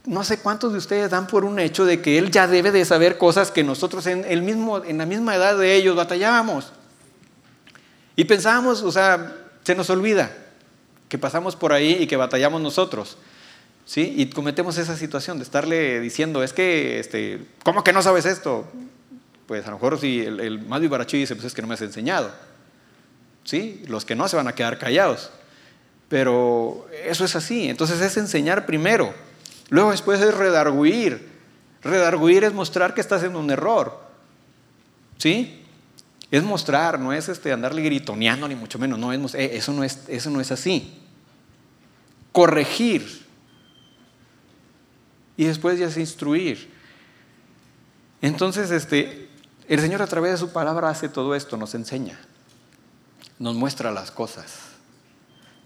no sé cuántos de ustedes dan por un hecho de que él ya debe de saber cosas que nosotros en, el mismo, en la misma edad de ellos batallábamos. Y pensábamos, o sea, se nos olvida que pasamos por ahí y que batallamos nosotros. ¿sí? Y cometemos esa situación de estarle diciendo, es que, este, ¿cómo que no sabes esto? Pues a lo mejor si el, más vivaracho dice, pues es que no me has enseñado. ¿Sí? Los que no se van a quedar callados. Pero eso es así. Entonces es enseñar primero. Luego después es redarguir. Redarguir es mostrar que estás en un error. ¿Sí? Es mostrar, no es este, andarle gritoneando ni mucho menos. No, es, eh, eso, no es, eso no es así. Corregir y después ya es instruir. Entonces, este, el Señor a través de su palabra hace todo esto, nos enseña, nos muestra las cosas.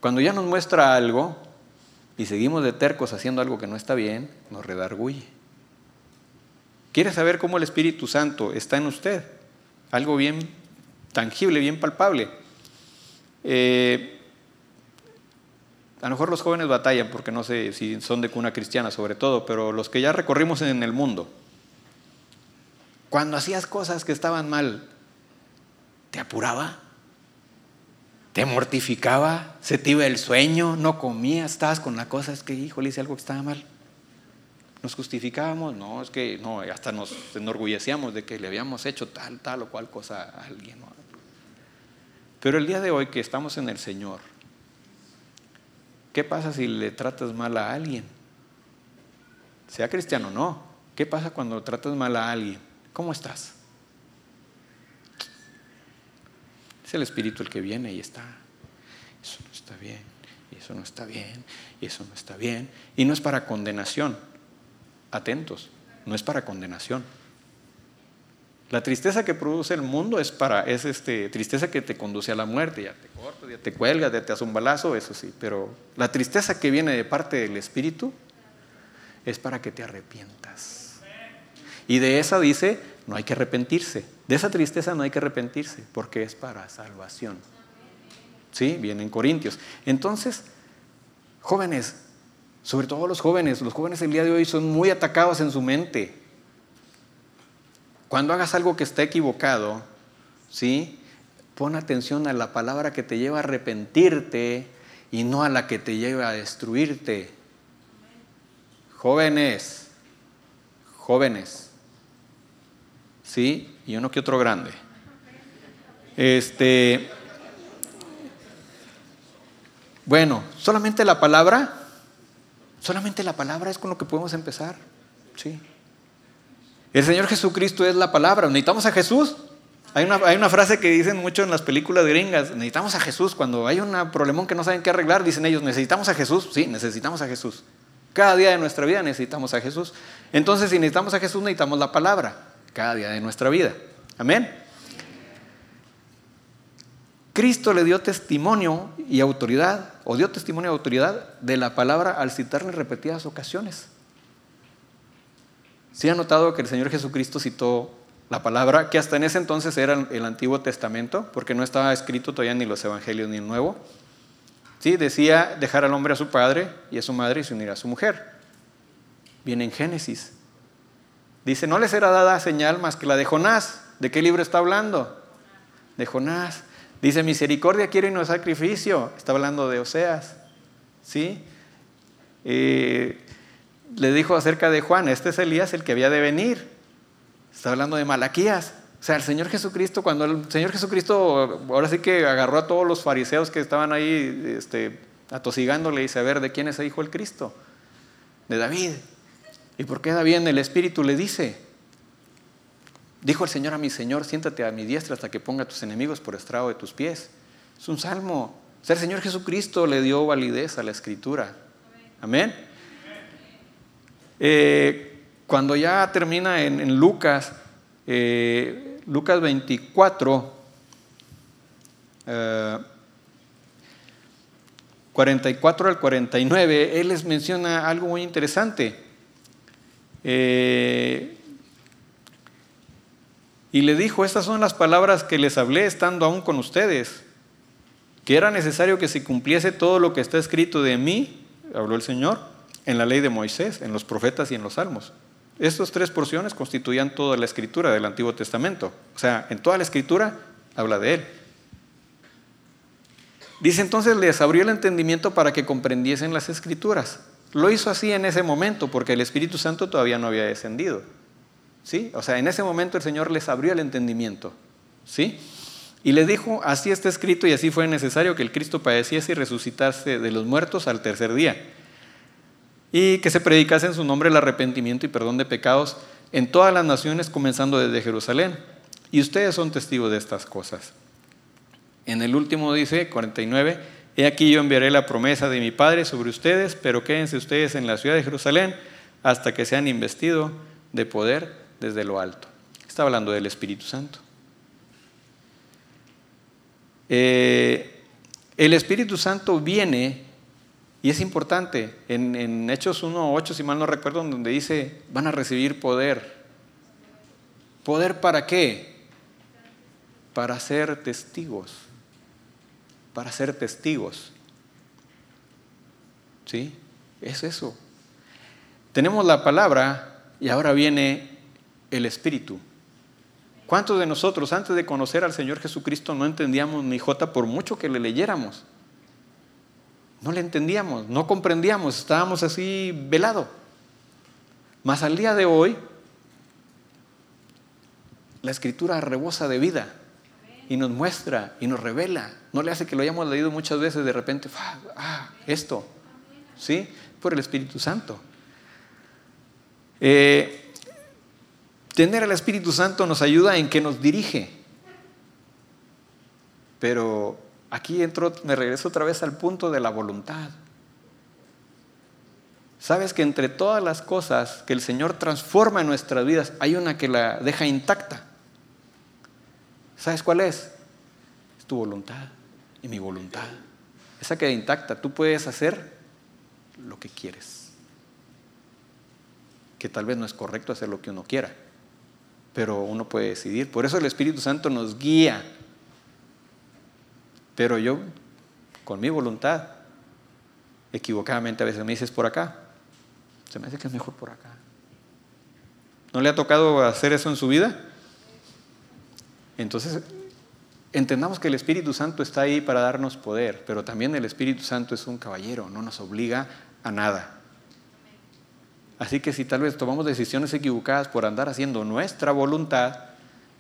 Cuando ya nos muestra algo y seguimos de tercos haciendo algo que no está bien, nos redarguye. ¿Quiere saber cómo el Espíritu Santo está en usted? Algo bien tangible, bien palpable. Eh, a lo mejor los jóvenes batallan porque no sé si son de cuna cristiana sobre todo, pero los que ya recorrimos en el mundo, cuando hacías cosas que estaban mal, ¿te apuraba? ¿Te mortificaba? ¿Se te iba el sueño? ¿No comías? ¿Estabas con la cosa? Es que, hijo, le hice algo que estaba mal. ¿Nos justificábamos? No, es que no, hasta nos enorgullecíamos de que le habíamos hecho tal, tal o cual cosa a alguien. Pero el día de hoy que estamos en el Señor, ¿Qué pasa si le tratas mal a alguien? Sea cristiano o no. ¿Qué pasa cuando tratas mal a alguien? ¿Cómo estás? Es el espíritu el que viene y está. Eso no está bien, y eso no está bien, y eso no está bien. Y no es para condenación. Atentos, no es para condenación. La tristeza que produce el mundo es para, es este, tristeza que te conduce a la muerte, ya te cortas, ya te cuelgas, ya te hace un balazo, eso sí, pero la tristeza que viene de parte del Espíritu es para que te arrepientas. Y de esa dice, no hay que arrepentirse. De esa tristeza no hay que arrepentirse, porque es para salvación. ¿Sí? Viene en Corintios. Entonces, jóvenes, sobre todo los jóvenes, los jóvenes el día de hoy son muy atacados en su mente cuando hagas algo que está equivocado, ¿sí? Pon atención a la palabra que te lleva a arrepentirte y no a la que te lleva a destruirte. Jóvenes, jóvenes, ¿sí? Y uno que otro grande. Este, bueno, solamente la palabra, solamente la palabra es con lo que podemos empezar, ¿sí? El Señor Jesucristo es la palabra. ¿Necesitamos a Jesús? Hay una, hay una, frase que dicen mucho en las películas gringas, necesitamos a Jesús. Cuando hay un problemón que no saben qué arreglar, dicen ellos, necesitamos a Jesús. Sí, necesitamos a Jesús. Cada día de nuestra vida necesitamos a Jesús. Entonces, si necesitamos a Jesús, necesitamos la palabra. Cada día de nuestra vida. Amén. Cristo le dio testimonio y autoridad, o dio testimonio y autoridad de la palabra al citarle repetidas ocasiones. ¿Sí ha notado que el Señor Jesucristo citó la palabra, que hasta en ese entonces era el Antiguo Testamento, porque no estaba escrito todavía ni los Evangelios ni el Nuevo? Sí, decía dejar al hombre a su padre y a su madre y se unir a su mujer. Viene en Génesis. Dice, no les era dada señal más que la de Jonás. ¿De qué libro está hablando? De Jonás. Dice, misericordia quiere y no sacrificio. Está hablando de Oseas. ¿Sí? Eh, le dijo acerca de Juan, este es Elías el que había de venir. Está hablando de Malaquías. O sea, el Señor Jesucristo, cuando el Señor Jesucristo ahora sí que agarró a todos los fariseos que estaban ahí este, atosigándole dice, a ver, ¿de quién es el hijo el Cristo? De David. ¿Y por qué David en el Espíritu le dice? Dijo el Señor a mi Señor, siéntate a mi diestra hasta que ponga a tus enemigos por estrado de tus pies. Es un salmo. O sea, el Señor Jesucristo le dio validez a la escritura. Amén. Eh, cuando ya termina en, Lucas, eh, Lucas 24, 44 eh, al 49, Él les menciona algo muy interesante. Y le dijo, estas son las palabras que les hablé estando aún con ustedes, que era necesario que se cumpliese todo lo que está escrito de mí, habló el Señor en la ley de Moisés, en los profetas y en los salmos. Estas tres porciones constituían toda la escritura del Antiguo Testamento. O sea, en toda la escritura habla de Él. Dice entonces, les abrió el entendimiento para que comprendiesen las escrituras. Lo hizo así en ese momento porque el Espíritu Santo todavía no había descendido. ¿Sí? O sea, en ese momento el Señor les abrió el entendimiento. ¿Sí? Y les dijo, así está escrito y así fue necesario que el Cristo padeciese y resucitase de los muertos al tercer día y que se predicase en su nombre el arrepentimiento y perdón de pecados en todas las naciones, comenzando desde Jerusalén. Y ustedes son testigos de estas cosas. En el último dice, 49, He aquí yo enviaré la promesa de mi Padre sobre ustedes, pero quédense ustedes en la ciudad de Jerusalén hasta que sean investidos de poder desde lo alto. Está hablando del Espíritu Santo. Eh, el Espíritu Santo viene y es importante, en, Hechos 1.8, si mal no recuerdo, donde dice, van a recibir poder. ¿Poder para qué? Para ser testigos. Para ser testigos. ¿Sí? Es eso. Tenemos la palabra y ahora viene el Espíritu. ¿Cuántos de nosotros antes de conocer al Señor Jesucristo no entendíamos ni J por mucho que le leyéramos? No le entendíamos, no comprendíamos, estábamos así velado. Mas al día de hoy, la escritura rebosa de vida y nos muestra y nos revela. No le hace que lo hayamos leído muchas veces de repente, ah, esto, ¿sí? Por el Espíritu Santo. Eh, tener al Espíritu Santo nos ayuda en que nos dirige, pero aquí entro, me regreso otra vez al punto de la voluntad. Sabes que entre todas las cosas que el Señor transforma en nuestras vidas, hay una que la deja intacta ¿Sabes cuál es? Es tu voluntad y mi voluntad. Esa queda intacta. Tú puedes hacer lo que quieres. Que tal vez no es correcto hacer lo que uno quiera, pero uno puede decidir. Por eso el Espíritu Santo nos guía. Pero yo, con mi voluntad, equivocadamente a veces me dices por acá. Se me hace que es mejor por acá. ¿No le ha tocado hacer eso en su vida? Entonces, entendamos que el Espíritu Santo está ahí para darnos poder, pero también el Espíritu Santo es un caballero, no nos obliga a nada. Así que si tal vez tomamos decisiones equivocadas por andar haciendo nuestra voluntad,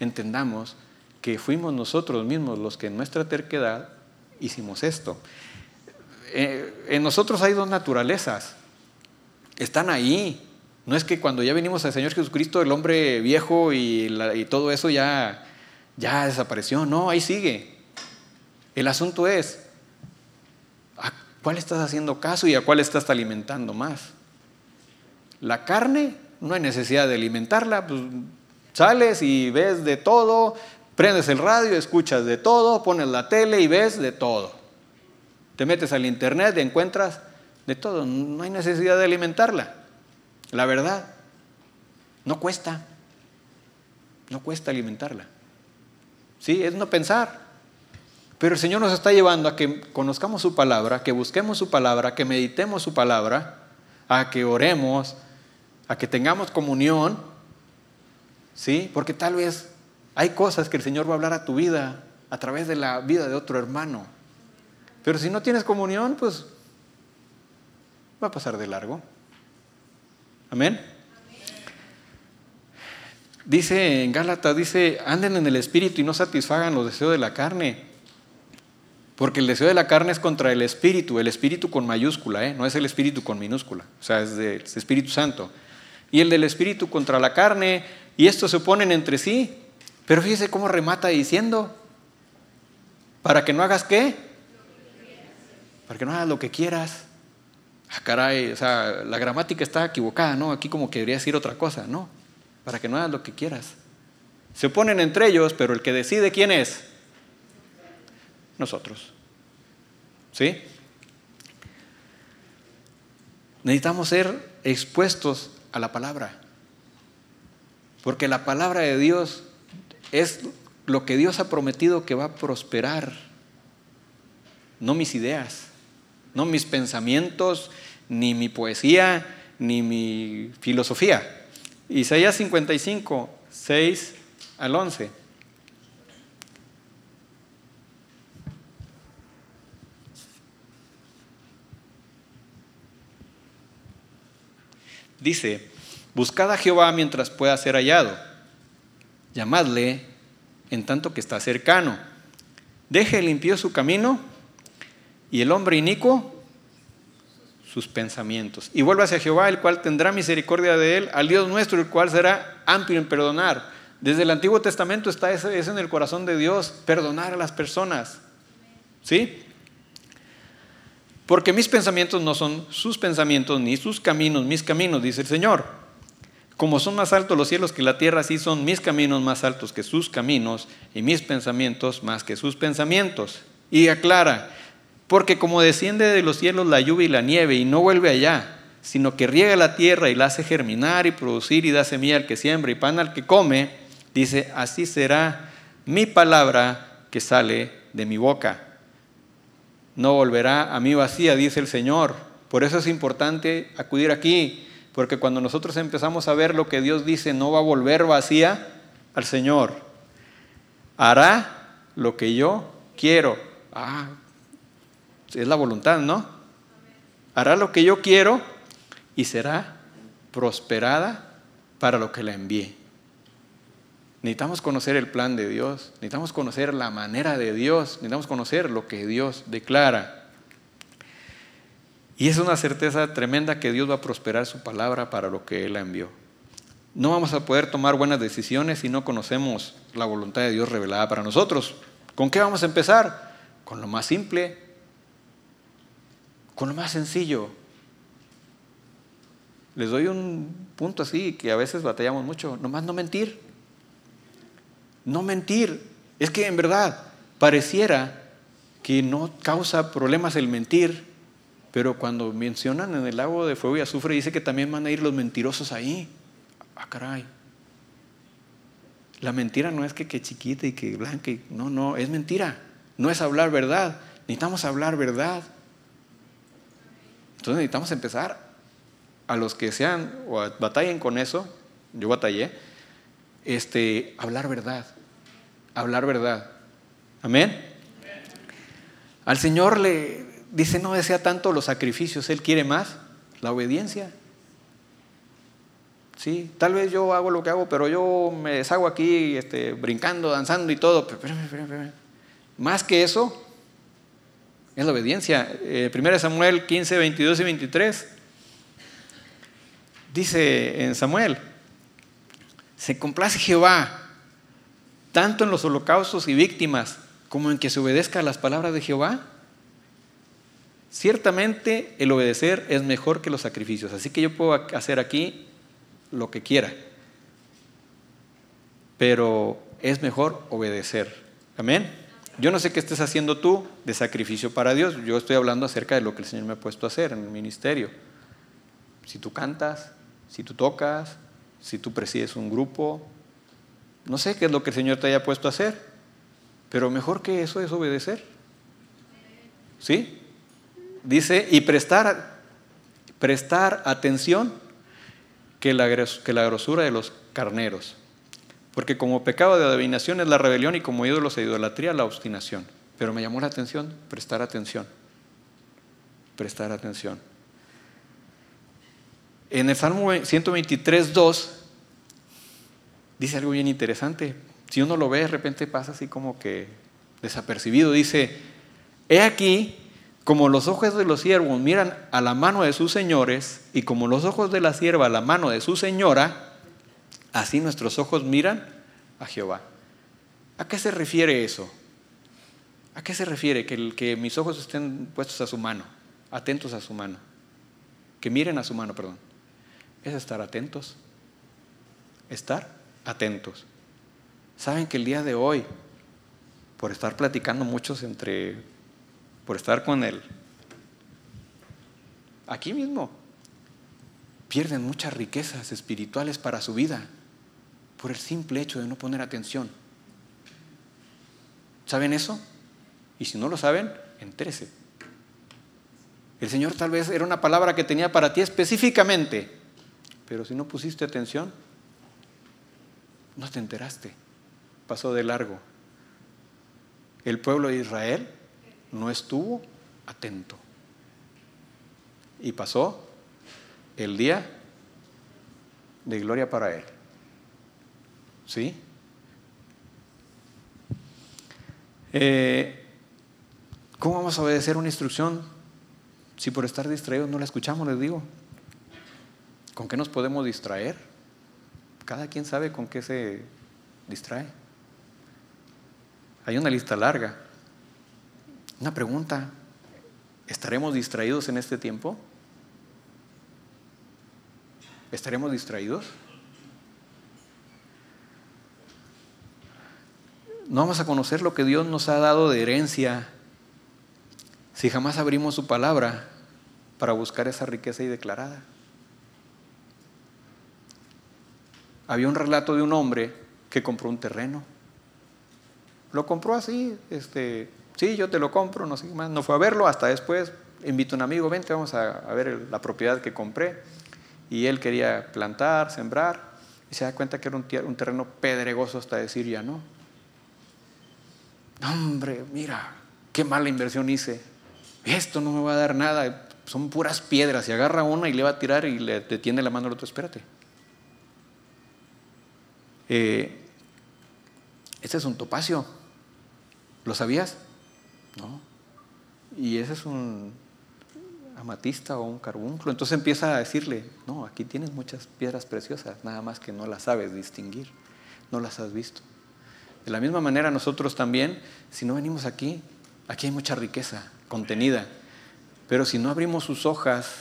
entendamos que fuimos nosotros mismos los que en nuestra terquedad hicimos esto. Eh, en nosotros hay dos naturalezas, están ahí. No es que cuando ya venimos al Señor Jesucristo el hombre viejo y, y todo eso ya ya desapareció. No, ahí sigue. El asunto es, ¿a cuál estás haciendo caso y a cuál estás alimentando más? La carne, no hay necesidad de alimentarla, pues sales y ves de todo, prendes el radio, escuchas de todo, pones la tele y ves de todo. Te metes al internet y encuentras de todo, no hay necesidad de alimentarla. La verdad, no cuesta, no cuesta alimentarla. ¿Sí? Es no pensar. Pero el Señor nos está llevando a que conozcamos su palabra, que busquemos su palabra, que meditemos su palabra, a que oremos, a que tengamos comunión. ¿Sí? Porque tal vez hay cosas que el Señor va a hablar a tu vida a través de la vida de otro hermano. Pero si no tienes comunión, pues va a pasar de largo. Amén. Dice en Gálatas, dice, anden en el espíritu y no satisfagan los deseos de la carne. Porque el deseo de la carne es contra el espíritu, el espíritu con mayúscula, ¿eh? no es el espíritu con minúscula, o sea, es del Espíritu Santo. Y el del espíritu contra la carne, y estos se oponen entre sí. Pero fíjese cómo remata diciendo, para que no hagas qué? Para que no hagas lo que quieras. Ah, caray, o sea, la gramática está equivocada, ¿no? Aquí como que decir otra cosa, ¿no? Para que no hagas lo que quieras. Se oponen entre ellos, pero el que decide quién es, nosotros. ¿Sí? Necesitamos ser expuestos a la palabra, porque la palabra de Dios es lo que Dios ha prometido que va a prosperar, no mis ideas, no mis pensamientos, ni mi poesía, ni mi filosofía. Isaías 55, 6 al 11. Dice, buscad a Jehová mientras pueda ser hallado, llamadle en tanto que está cercano. Deje limpio su camino y el hombre inicuo pensamientos. Y vuelva hacia Jehová, el cual tendrá misericordia de él, al Dios nuestro, el cual será amplio en perdonar. Desde el Antiguo Testamento está eso, en el corazón de Dios, perdonar a las personas. ¿Sí? Porque mis pensamientos no son sus pensamientos, ni sus caminos, mis caminos, dice el Señor. Como son más altos los cielos que la tierra, así son mis caminos más altos que sus caminos, y mis pensamientos más que sus pensamientos. Y aclara, porque como desciende de los cielos la lluvia y la nieve y no vuelve allá, sino que riega la tierra y la hace germinar y producir y da semilla al que siembra y pan al que come, dice, así será mi palabra que sale de mi boca. No volverá a mí vacía, dice el Señor. Por eso es importante acudir aquí, porque cuando nosotros empezamos a ver lo que Dios dice, no va a volver vacía al Señor. Hará lo que yo quiero. Ah, es la voluntad, ¿no? Hará lo que yo quiero y será prosperada para lo que la envíe. Necesitamos conocer el plan de Dios, necesitamos conocer la manera de Dios, necesitamos conocer lo que Dios declara. Y es una certeza tremenda que Dios va a prosperar su palabra para lo que Él la envió. No vamos a poder tomar buenas decisiones si no conocemos la voluntad de Dios revelada para nosotros. ¿Con qué vamos a empezar? Con lo más simple, con lo más sencillo. Les doy un punto así que a veces batallamos mucho, nomás no mentir. No mentir. Es que en verdad pareciera que no causa problemas el mentir, pero cuando mencionan en el lago de fuego y azufre dice que también van a ir los mentirosos ahí. Ah, caray. La mentira no es que, que chiquita y que blanca, y, no, no, es mentira. No es hablar verdad. Necesitamos hablar verdad. Entonces necesitamos empezar a los que sean o batallen con eso, yo batallé, este, hablar verdad, hablar verdad. Amén. Al Señor le dice, no desea tanto los sacrificios, Él quiere más la obediencia. Sí, tal vez yo hago lo que hago, pero yo me deshago aquí este, brincando, danzando y todo. Más que eso, es la obediencia. 1 eh, Samuel 15, 22 y 23 dice en Samuel, se complace Jehová tanto en los holocaustos y víctimas como en que se obedezca a las palabras de Jehová. Ciertamente el obedecer es mejor que los sacrificios, así que yo puedo hacer aquí lo que quiera, pero es mejor obedecer. Amén. Yo no sé qué estés haciendo tú de sacrificio para Dios, yo estoy hablando acerca de lo que el Señor me ha puesto a hacer en el ministerio. Si tú cantas, si tú tocas, si tú presides un grupo, no sé qué es lo que el Señor te haya puesto a hacer, pero mejor que eso es obedecer. ¿Sí? Dice, y prestar, prestar atención que la, que la grosura de los carneros. Porque como pecado de adivinación es la rebelión y como ídolos e idolatría la obstinación. Pero me llamó la atención prestar atención. Prestar atención. En el Salmo 123, 2, dice algo bien interesante. Si uno lo ve, de repente pasa así como que desapercibido. Dice, he aquí, como los ojos de los siervos miran a la mano de sus señores, y como los ojos de la sierva a la mano de su señora, así nuestros ojos miran a Jehová. ¿A qué se refiere eso? ¿A qué se refiere que, mis ojos estén puestos a su mano, atentos a su mano? Que miren a su mano, perdón es estar atentos. Estar atentos. Saben que el día de hoy, por estar platicando muchos entre, por estar con él, aquí mismo, pierden muchas riquezas espirituales para su vida por el simple hecho de no poner atención. ¿Saben eso? Y si no lo saben, entérese. El Señor tal vez era una palabra que tenía para ti específicamente pero si no pusiste atención, no te enteraste. Pasó de largo. El pueblo de Israel no estuvo atento. Y pasó el día de gloria para él. ¿Sí? Eh, ¿Cómo vamos a obedecer una instrucción si por estar distraídos no la escuchamos, les digo? ¿Con qué nos podemos distraer? Cada quien sabe con qué se distrae. Hay una lista larga. Una pregunta, ¿estaremos distraídos en este tiempo? ¿Estaremos distraídos? No vamos a conocer lo que Dios nos ha dado de herencia si jamás abrimos su palabra para buscar esa riqueza y declarada. había un relato de un hombre que compró un terreno. Lo compró así, este, sí, yo te lo compro, no sé qué más. No fue a verlo, hasta después invito a un amigo, vente, vamos a, ver la propiedad que compré. Y él quería plantar, sembrar, y se da cuenta que era un, terreno pedregoso hasta decir ya no. Hombre, mira, qué mala inversión hice. Esto no me va a dar nada, son puras piedras. Y agarra una y le va a tirar y le detiene la mano al otro, espérate eh, este es un topacio. ¿Lo sabías? No. Y ese es un amatista o un carbunclo. Entonces empieza a decirle, no, aquí tienes muchas piedras preciosas, nada más que no las sabes distinguir, no las has visto. De la misma manera nosotros también, si no venimos aquí, aquí hay mucha riqueza contenida, pero si no abrimos sus hojas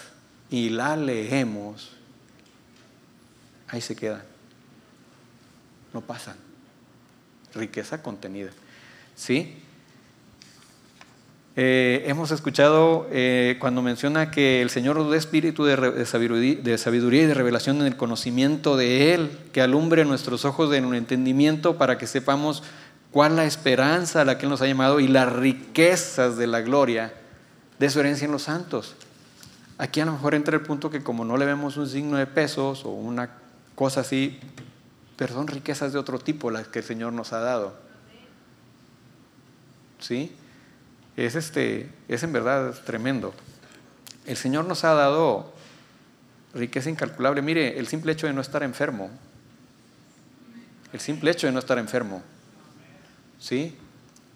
y la leemos, ahí se quedan no pasan. Riqueza contenida. ¿Sí? Eh, hemos escuchado eh, cuando menciona que el Señor nos da espíritu de, sabiduría, y de revelación en el conocimiento de Él, que alumbre nuestros ojos en un entendimiento para que sepamos cuál la esperanza a la que Él nos ha llamado y las riquezas de la gloria de su herencia en los santos. Aquí a lo mejor entra el punto que como no le vemos un signo de pesos o una cosa así, pero son riquezas de otro tipo las que el Señor nos ha dado. ¿Sí? Es, este, es en verdad tremendo. El Señor nos ha dado riqueza incalculable. Mire, el simple hecho de no estar enfermo. El simple hecho de no estar enfermo. ¿Sí?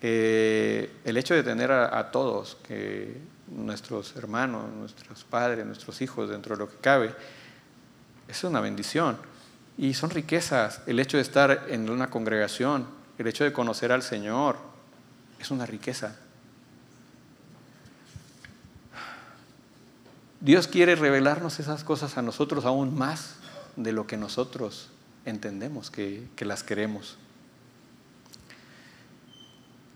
Eh, el hecho de tener a, todos, que nuestros hermanos, nuestros padres, nuestros hijos, dentro de lo que cabe, es una bendición. Y son riquezas. El hecho de estar en una congregación, el hecho de conocer al Señor, es una riqueza. Dios quiere revelarnos esas cosas a nosotros aún más de lo que nosotros entendemos que, las queremos.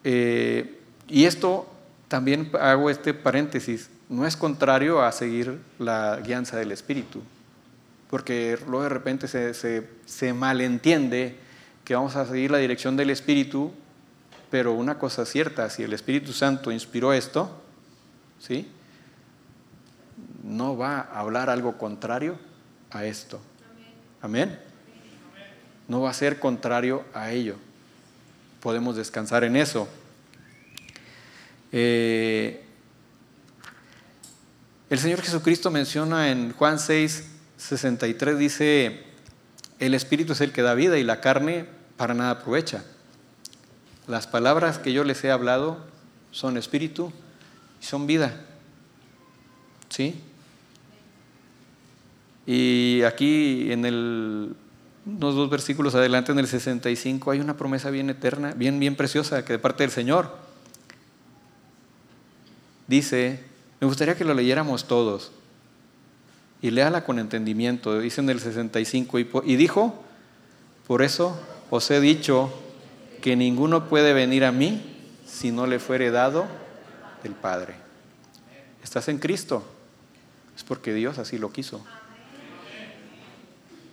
Eh, y esto también hago este paréntesis, no es contrario a seguir la guianza del Espíritu, porque luego de repente se, se malentiende que vamos a seguir la dirección del Espíritu, pero una cosa cierta, si el Espíritu Santo inspiró esto, ¿sí? No va a hablar algo contrario a esto. Amén. No va a ser contrario a ello. Podemos descansar en eso. Eh, el Señor Jesucristo menciona en Juan 6, 63, dice, el Espíritu es el que da vida y la carne para nada aprovecha. Las palabras que yo les he hablado son espíritu y son vida. ¿Sí? Y aquí en el, unos dos versículos adelante, en el 65, hay una promesa bien eterna, bien, bien preciosa, que de parte del Señor. Dice, me gustaría que lo leyéramos todos. Y léala con entendimiento. Dice en el 65, y, y dijo, por eso os he dicho que ninguno puede venir a mí si no le fuere dado del Padre. ¿Estás en Cristo? Es porque Dios así lo quiso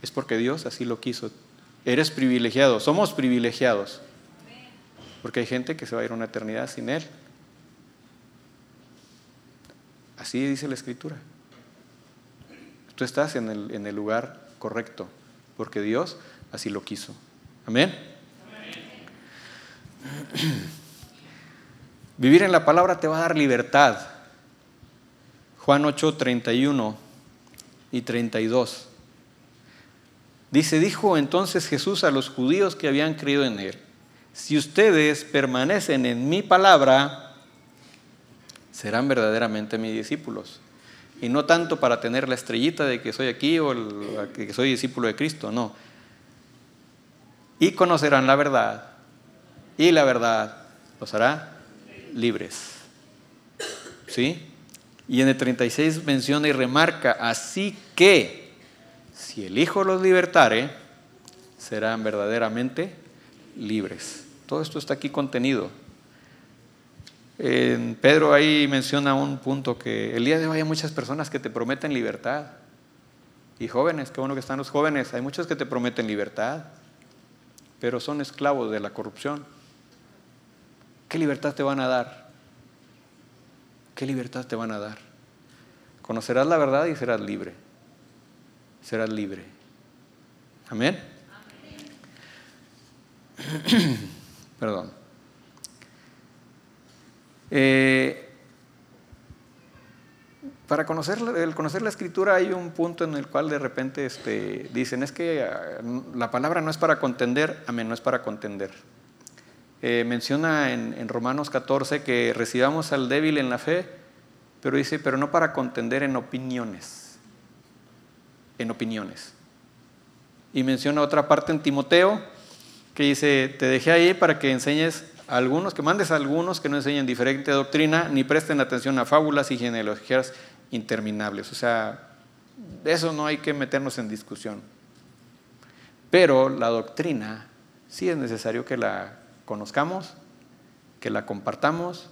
es porque Dios así lo quiso. Eres privilegiado, somos privilegiados. Porque hay gente que se va a ir a una eternidad sin Él. Así dice la Escritura. Tú estás en el, en el lugar correcto, porque Dios así lo quiso. Amén. Vivir en la palabra te va a dar libertad. Juan 8, 31 y 32. Dice, dijo entonces Jesús a los judíos que habían creído en él, si ustedes permanecen en mi palabra, serán verdaderamente mis discípulos. Y no tanto para tener la estrellita de que soy aquí o que soy discípulo de Cristo, no. Y conocerán la verdad, y la verdad los hará libres. ¿Sí? Y en el 36 menciona y remarca, así que si el Hijo los libertare, serán verdaderamente libres. Todo esto está aquí contenido. En Pedro ahí menciona un punto que el día de hoy hay muchas personas que te prometen libertad. Y jóvenes, qué bueno que están los jóvenes, hay muchos que te prometen libertad, pero son esclavos de la corrupción. ¿Qué libertad te van a dar? ¿Qué libertad te van a dar? Conocerás la verdad y serás libre serás libre. Amén. Perdón. Eh, para conocer, el conocer la escritura hay un punto en el cual de repente este, dicen, es que ah, la palabra no es para contender, amén, no es para contender. Eh, menciona en, en, Romanos 14 que recibamos al débil en la fe, pero dice, pero no para contender en opiniones en opiniones. Y menciona otra parte en Timoteo que dice, te dejé ahí para que enseñes a algunos, que mandes a algunos que no enseñen diferente doctrina, ni presten atención a fábulas y genealogías interminables. O sea, eso no hay que meternos en discusión. Pero la doctrina sí es necesario que la conozcamos que la compartamos,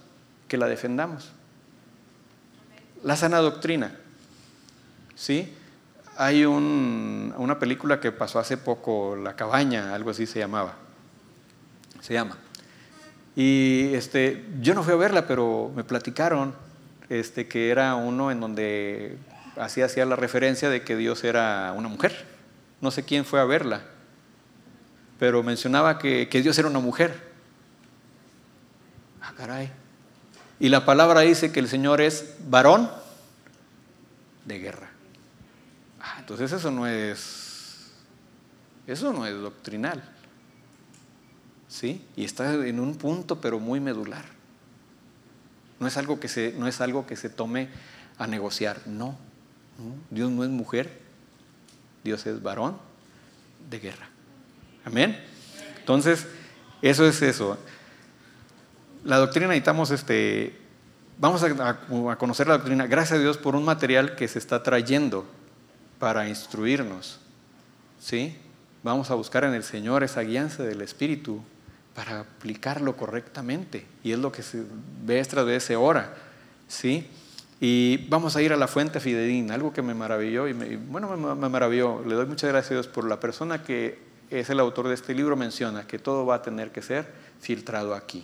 que la defendamos. La sana doctrina. ¿Sí? Hay una película que pasó hace poco, La cabaña, algo así se llamaba. Se llama. Y este, yo no fui a verla, pero me platicaron este, que era uno en donde así hacía la referencia de que Dios era una mujer. No sé quién fue a verla, pero mencionaba que, que Dios era una mujer. Ah, caray. Y la palabra dice que el Señor es varón de guerra. Entonces eso no es, eso no es doctrinal. ¿Sí? Y está en un punto pero muy medular. No es algo que se, no es algo que se tome a negociar, no. Dios no es mujer, Dios es varón de guerra. Amén. Entonces, eso es eso. La doctrina necesitamos este, vamos a, conocer la doctrina, gracias a Dios por un material que se está trayendo para instruirnos. ¿Sí? Vamos a buscar en el Señor esa guianza del Espíritu para aplicarlo correctamente. Y es lo que se ve tras vez ora. ¿Sí? Y vamos a ir a la fuente fidedigna, algo que me maravilló. Y bueno, me, me maravilló. Le doy muchas gracias a Dios por la persona que es el autor de este libro, menciona que todo va a tener que ser filtrado aquí.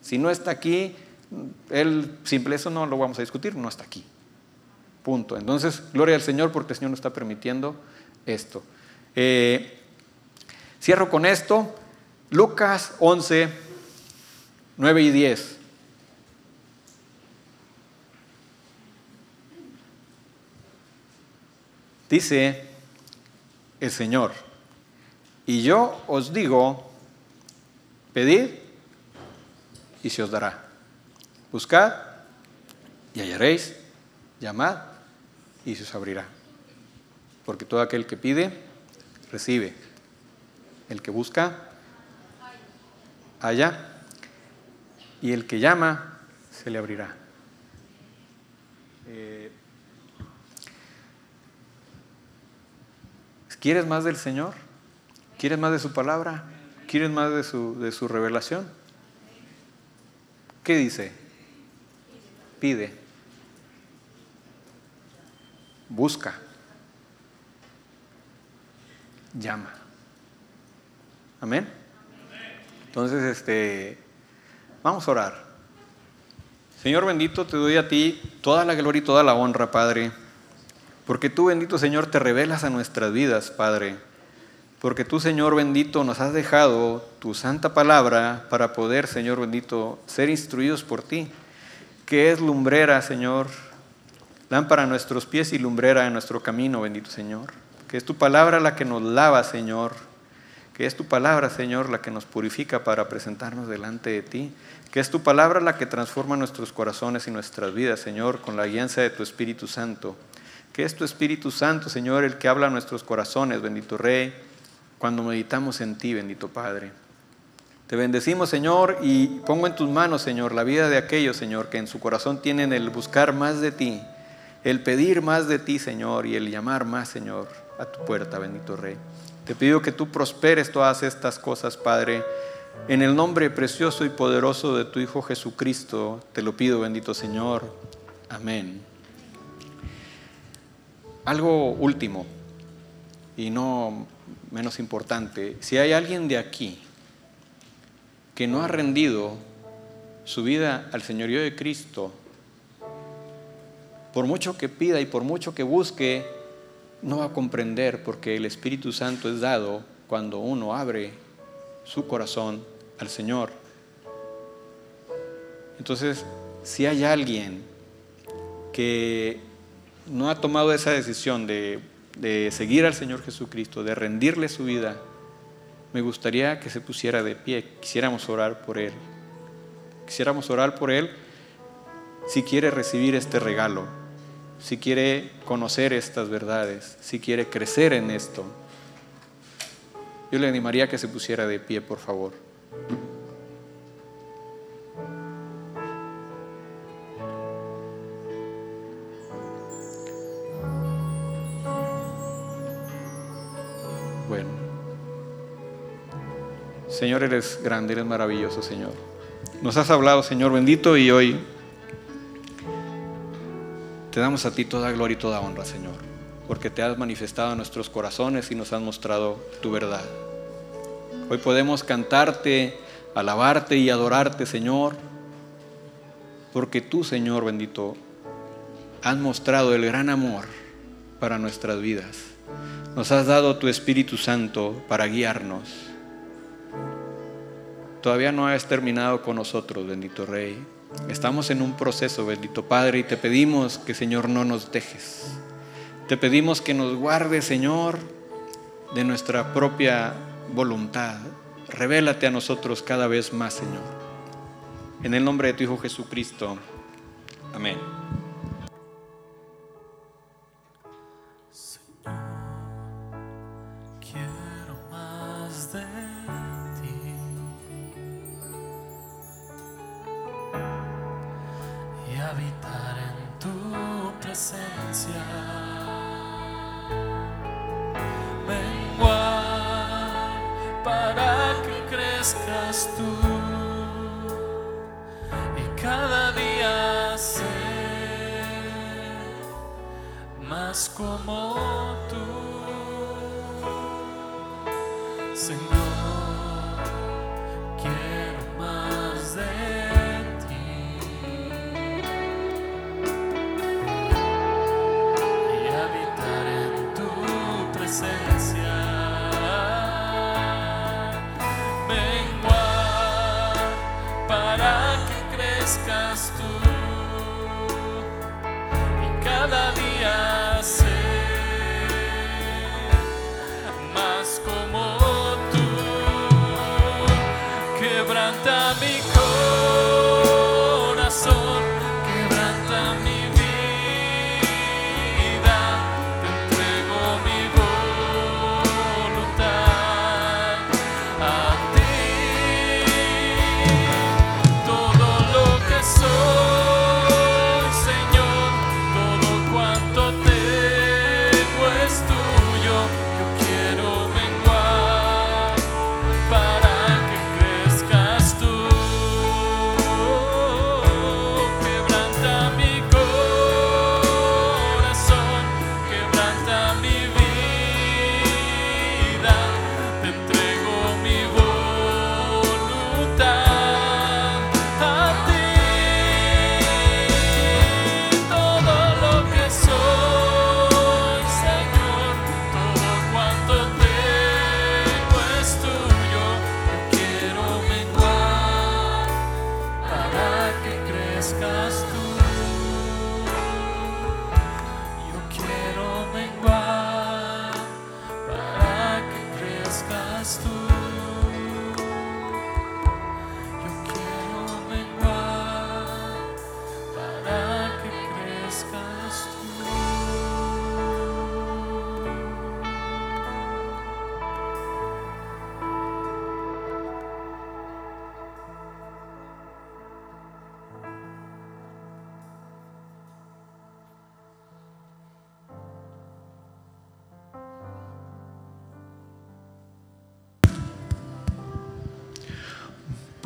Si no está aquí, el simple eso no lo vamos a discutir, no está aquí. Punto. Entonces, gloria al Señor porque el Señor nos está permitiendo esto. Eh, cierro con esto. Lucas 11, 9 y 10. Dice el Señor, y yo os digo, pedid y se os dará Buscad y hallaréis, llamad y se os abrirá. Porque todo aquel que pide, recibe. El que busca, halla. Y el que llama, se le abrirá. Eh, ¿Quieres más del Señor? ¿Quieres más de su palabra? ¿Quieres más de su, de su revelación? ¿Qué dice? pide, busca, llama. Amén. Entonces, este, vamos a orar. Señor bendito, te doy a ti toda la gloria y toda la honra, Padre, porque tú, bendito Señor, te revelas a nuestras vidas, Padre, porque tú, Señor bendito, nos has dejado tu santa palabra para poder, Señor bendito, ser instruidos por ti que es lumbrera, Señor, lámpara a nuestros pies y lumbrera en nuestro camino, bendito Señor. Que es tu palabra la que nos lava, Señor. Que es tu palabra, Señor, la que nos purifica para presentarnos delante de ti. Que es tu palabra la que transforma nuestros corazones y nuestras vidas, Señor, con la guianza de tu Espíritu Santo. Que es tu Espíritu Santo, Señor, el que habla a nuestros corazones, bendito Rey, cuando meditamos en ti, bendito Padre. Te bendecimos, Señor, y pongo en tus manos, Señor, la vida de aquellos, Señor, que en su corazón tienen el buscar más de ti, el pedir más de ti, Señor, y el llamar más, Señor, a tu puerta, bendito Rey. Te pido que tú prosperes todas estas cosas, Padre. En el nombre precioso y poderoso de tu Hijo Jesucristo, te lo pido, bendito Señor. Amén. Algo último, y no menos importante, si hay alguien de aquí, que no ha rendido su vida al señorío de Cristo, por mucho que pida y por mucho que busque, no va a comprender porque el Espíritu Santo es dado cuando uno abre su corazón al Señor. Entonces, si hay alguien que no ha tomado esa decisión de, de seguir al Señor Jesucristo, de rendirle su vida, me gustaría que se pusiera de pie, quisiéramos orar por Él. Quisiéramos orar por Él si quiere recibir este regalo, si quiere conocer estas verdades, si quiere crecer en esto. Yo le animaría a que se pusiera de pie, por favor. Señor, eres grande, eres maravilloso, Señor. Nos has hablado, Señor bendito, y hoy te damos a ti toda gloria y toda honra, Señor, porque te has manifestado en nuestros corazones y nos has mostrado tu verdad. Hoy podemos cantarte, alabarte y adorarte, Señor, porque tú, Señor bendito, has mostrado el gran amor para nuestras vidas. Nos has dado tu Espíritu Santo para guiarnos. Todavía no has terminado con nosotros, bendito Rey. Estamos en un proceso, bendito Padre, y te pedimos que, Señor, no nos dejes. Te pedimos que nos guardes, Señor, de nuestra propia voluntad. Revélate a nosotros cada vez más, Señor. En el nombre de tu Hijo Jesucristo. Amén. Presencia. Para que crezcas tú y cada día ser más como tú. Señor,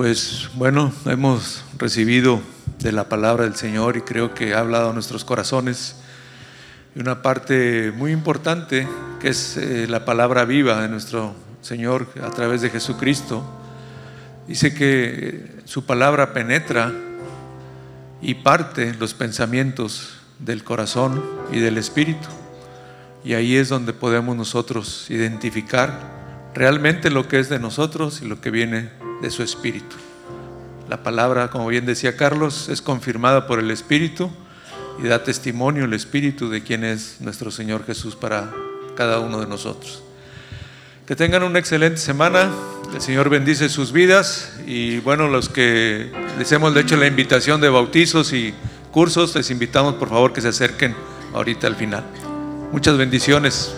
Pues bueno, hemos recibido de la palabra del Señor y creo que ha hablado a nuestros corazones. Y una parte muy importante que es eh, la palabra viva de nuestro Señor a través de Jesucristo. Dice que su palabra penetra y parte los pensamientos del corazón y del espíritu. Y ahí es donde podemos nosotros identificar realmente lo que es de nosotros y lo que viene de su espíritu. La palabra, como bien decía Carlos, es confirmada por el espíritu y da testimonio el espíritu de quién es nuestro Señor Jesús para cada uno de nosotros. Que tengan una excelente semana. El Señor bendice sus vidas y bueno, los que les hemos hecho la invitación de bautizos y cursos, les invitamos por favor que se acerquen ahorita al final. Muchas bendiciones.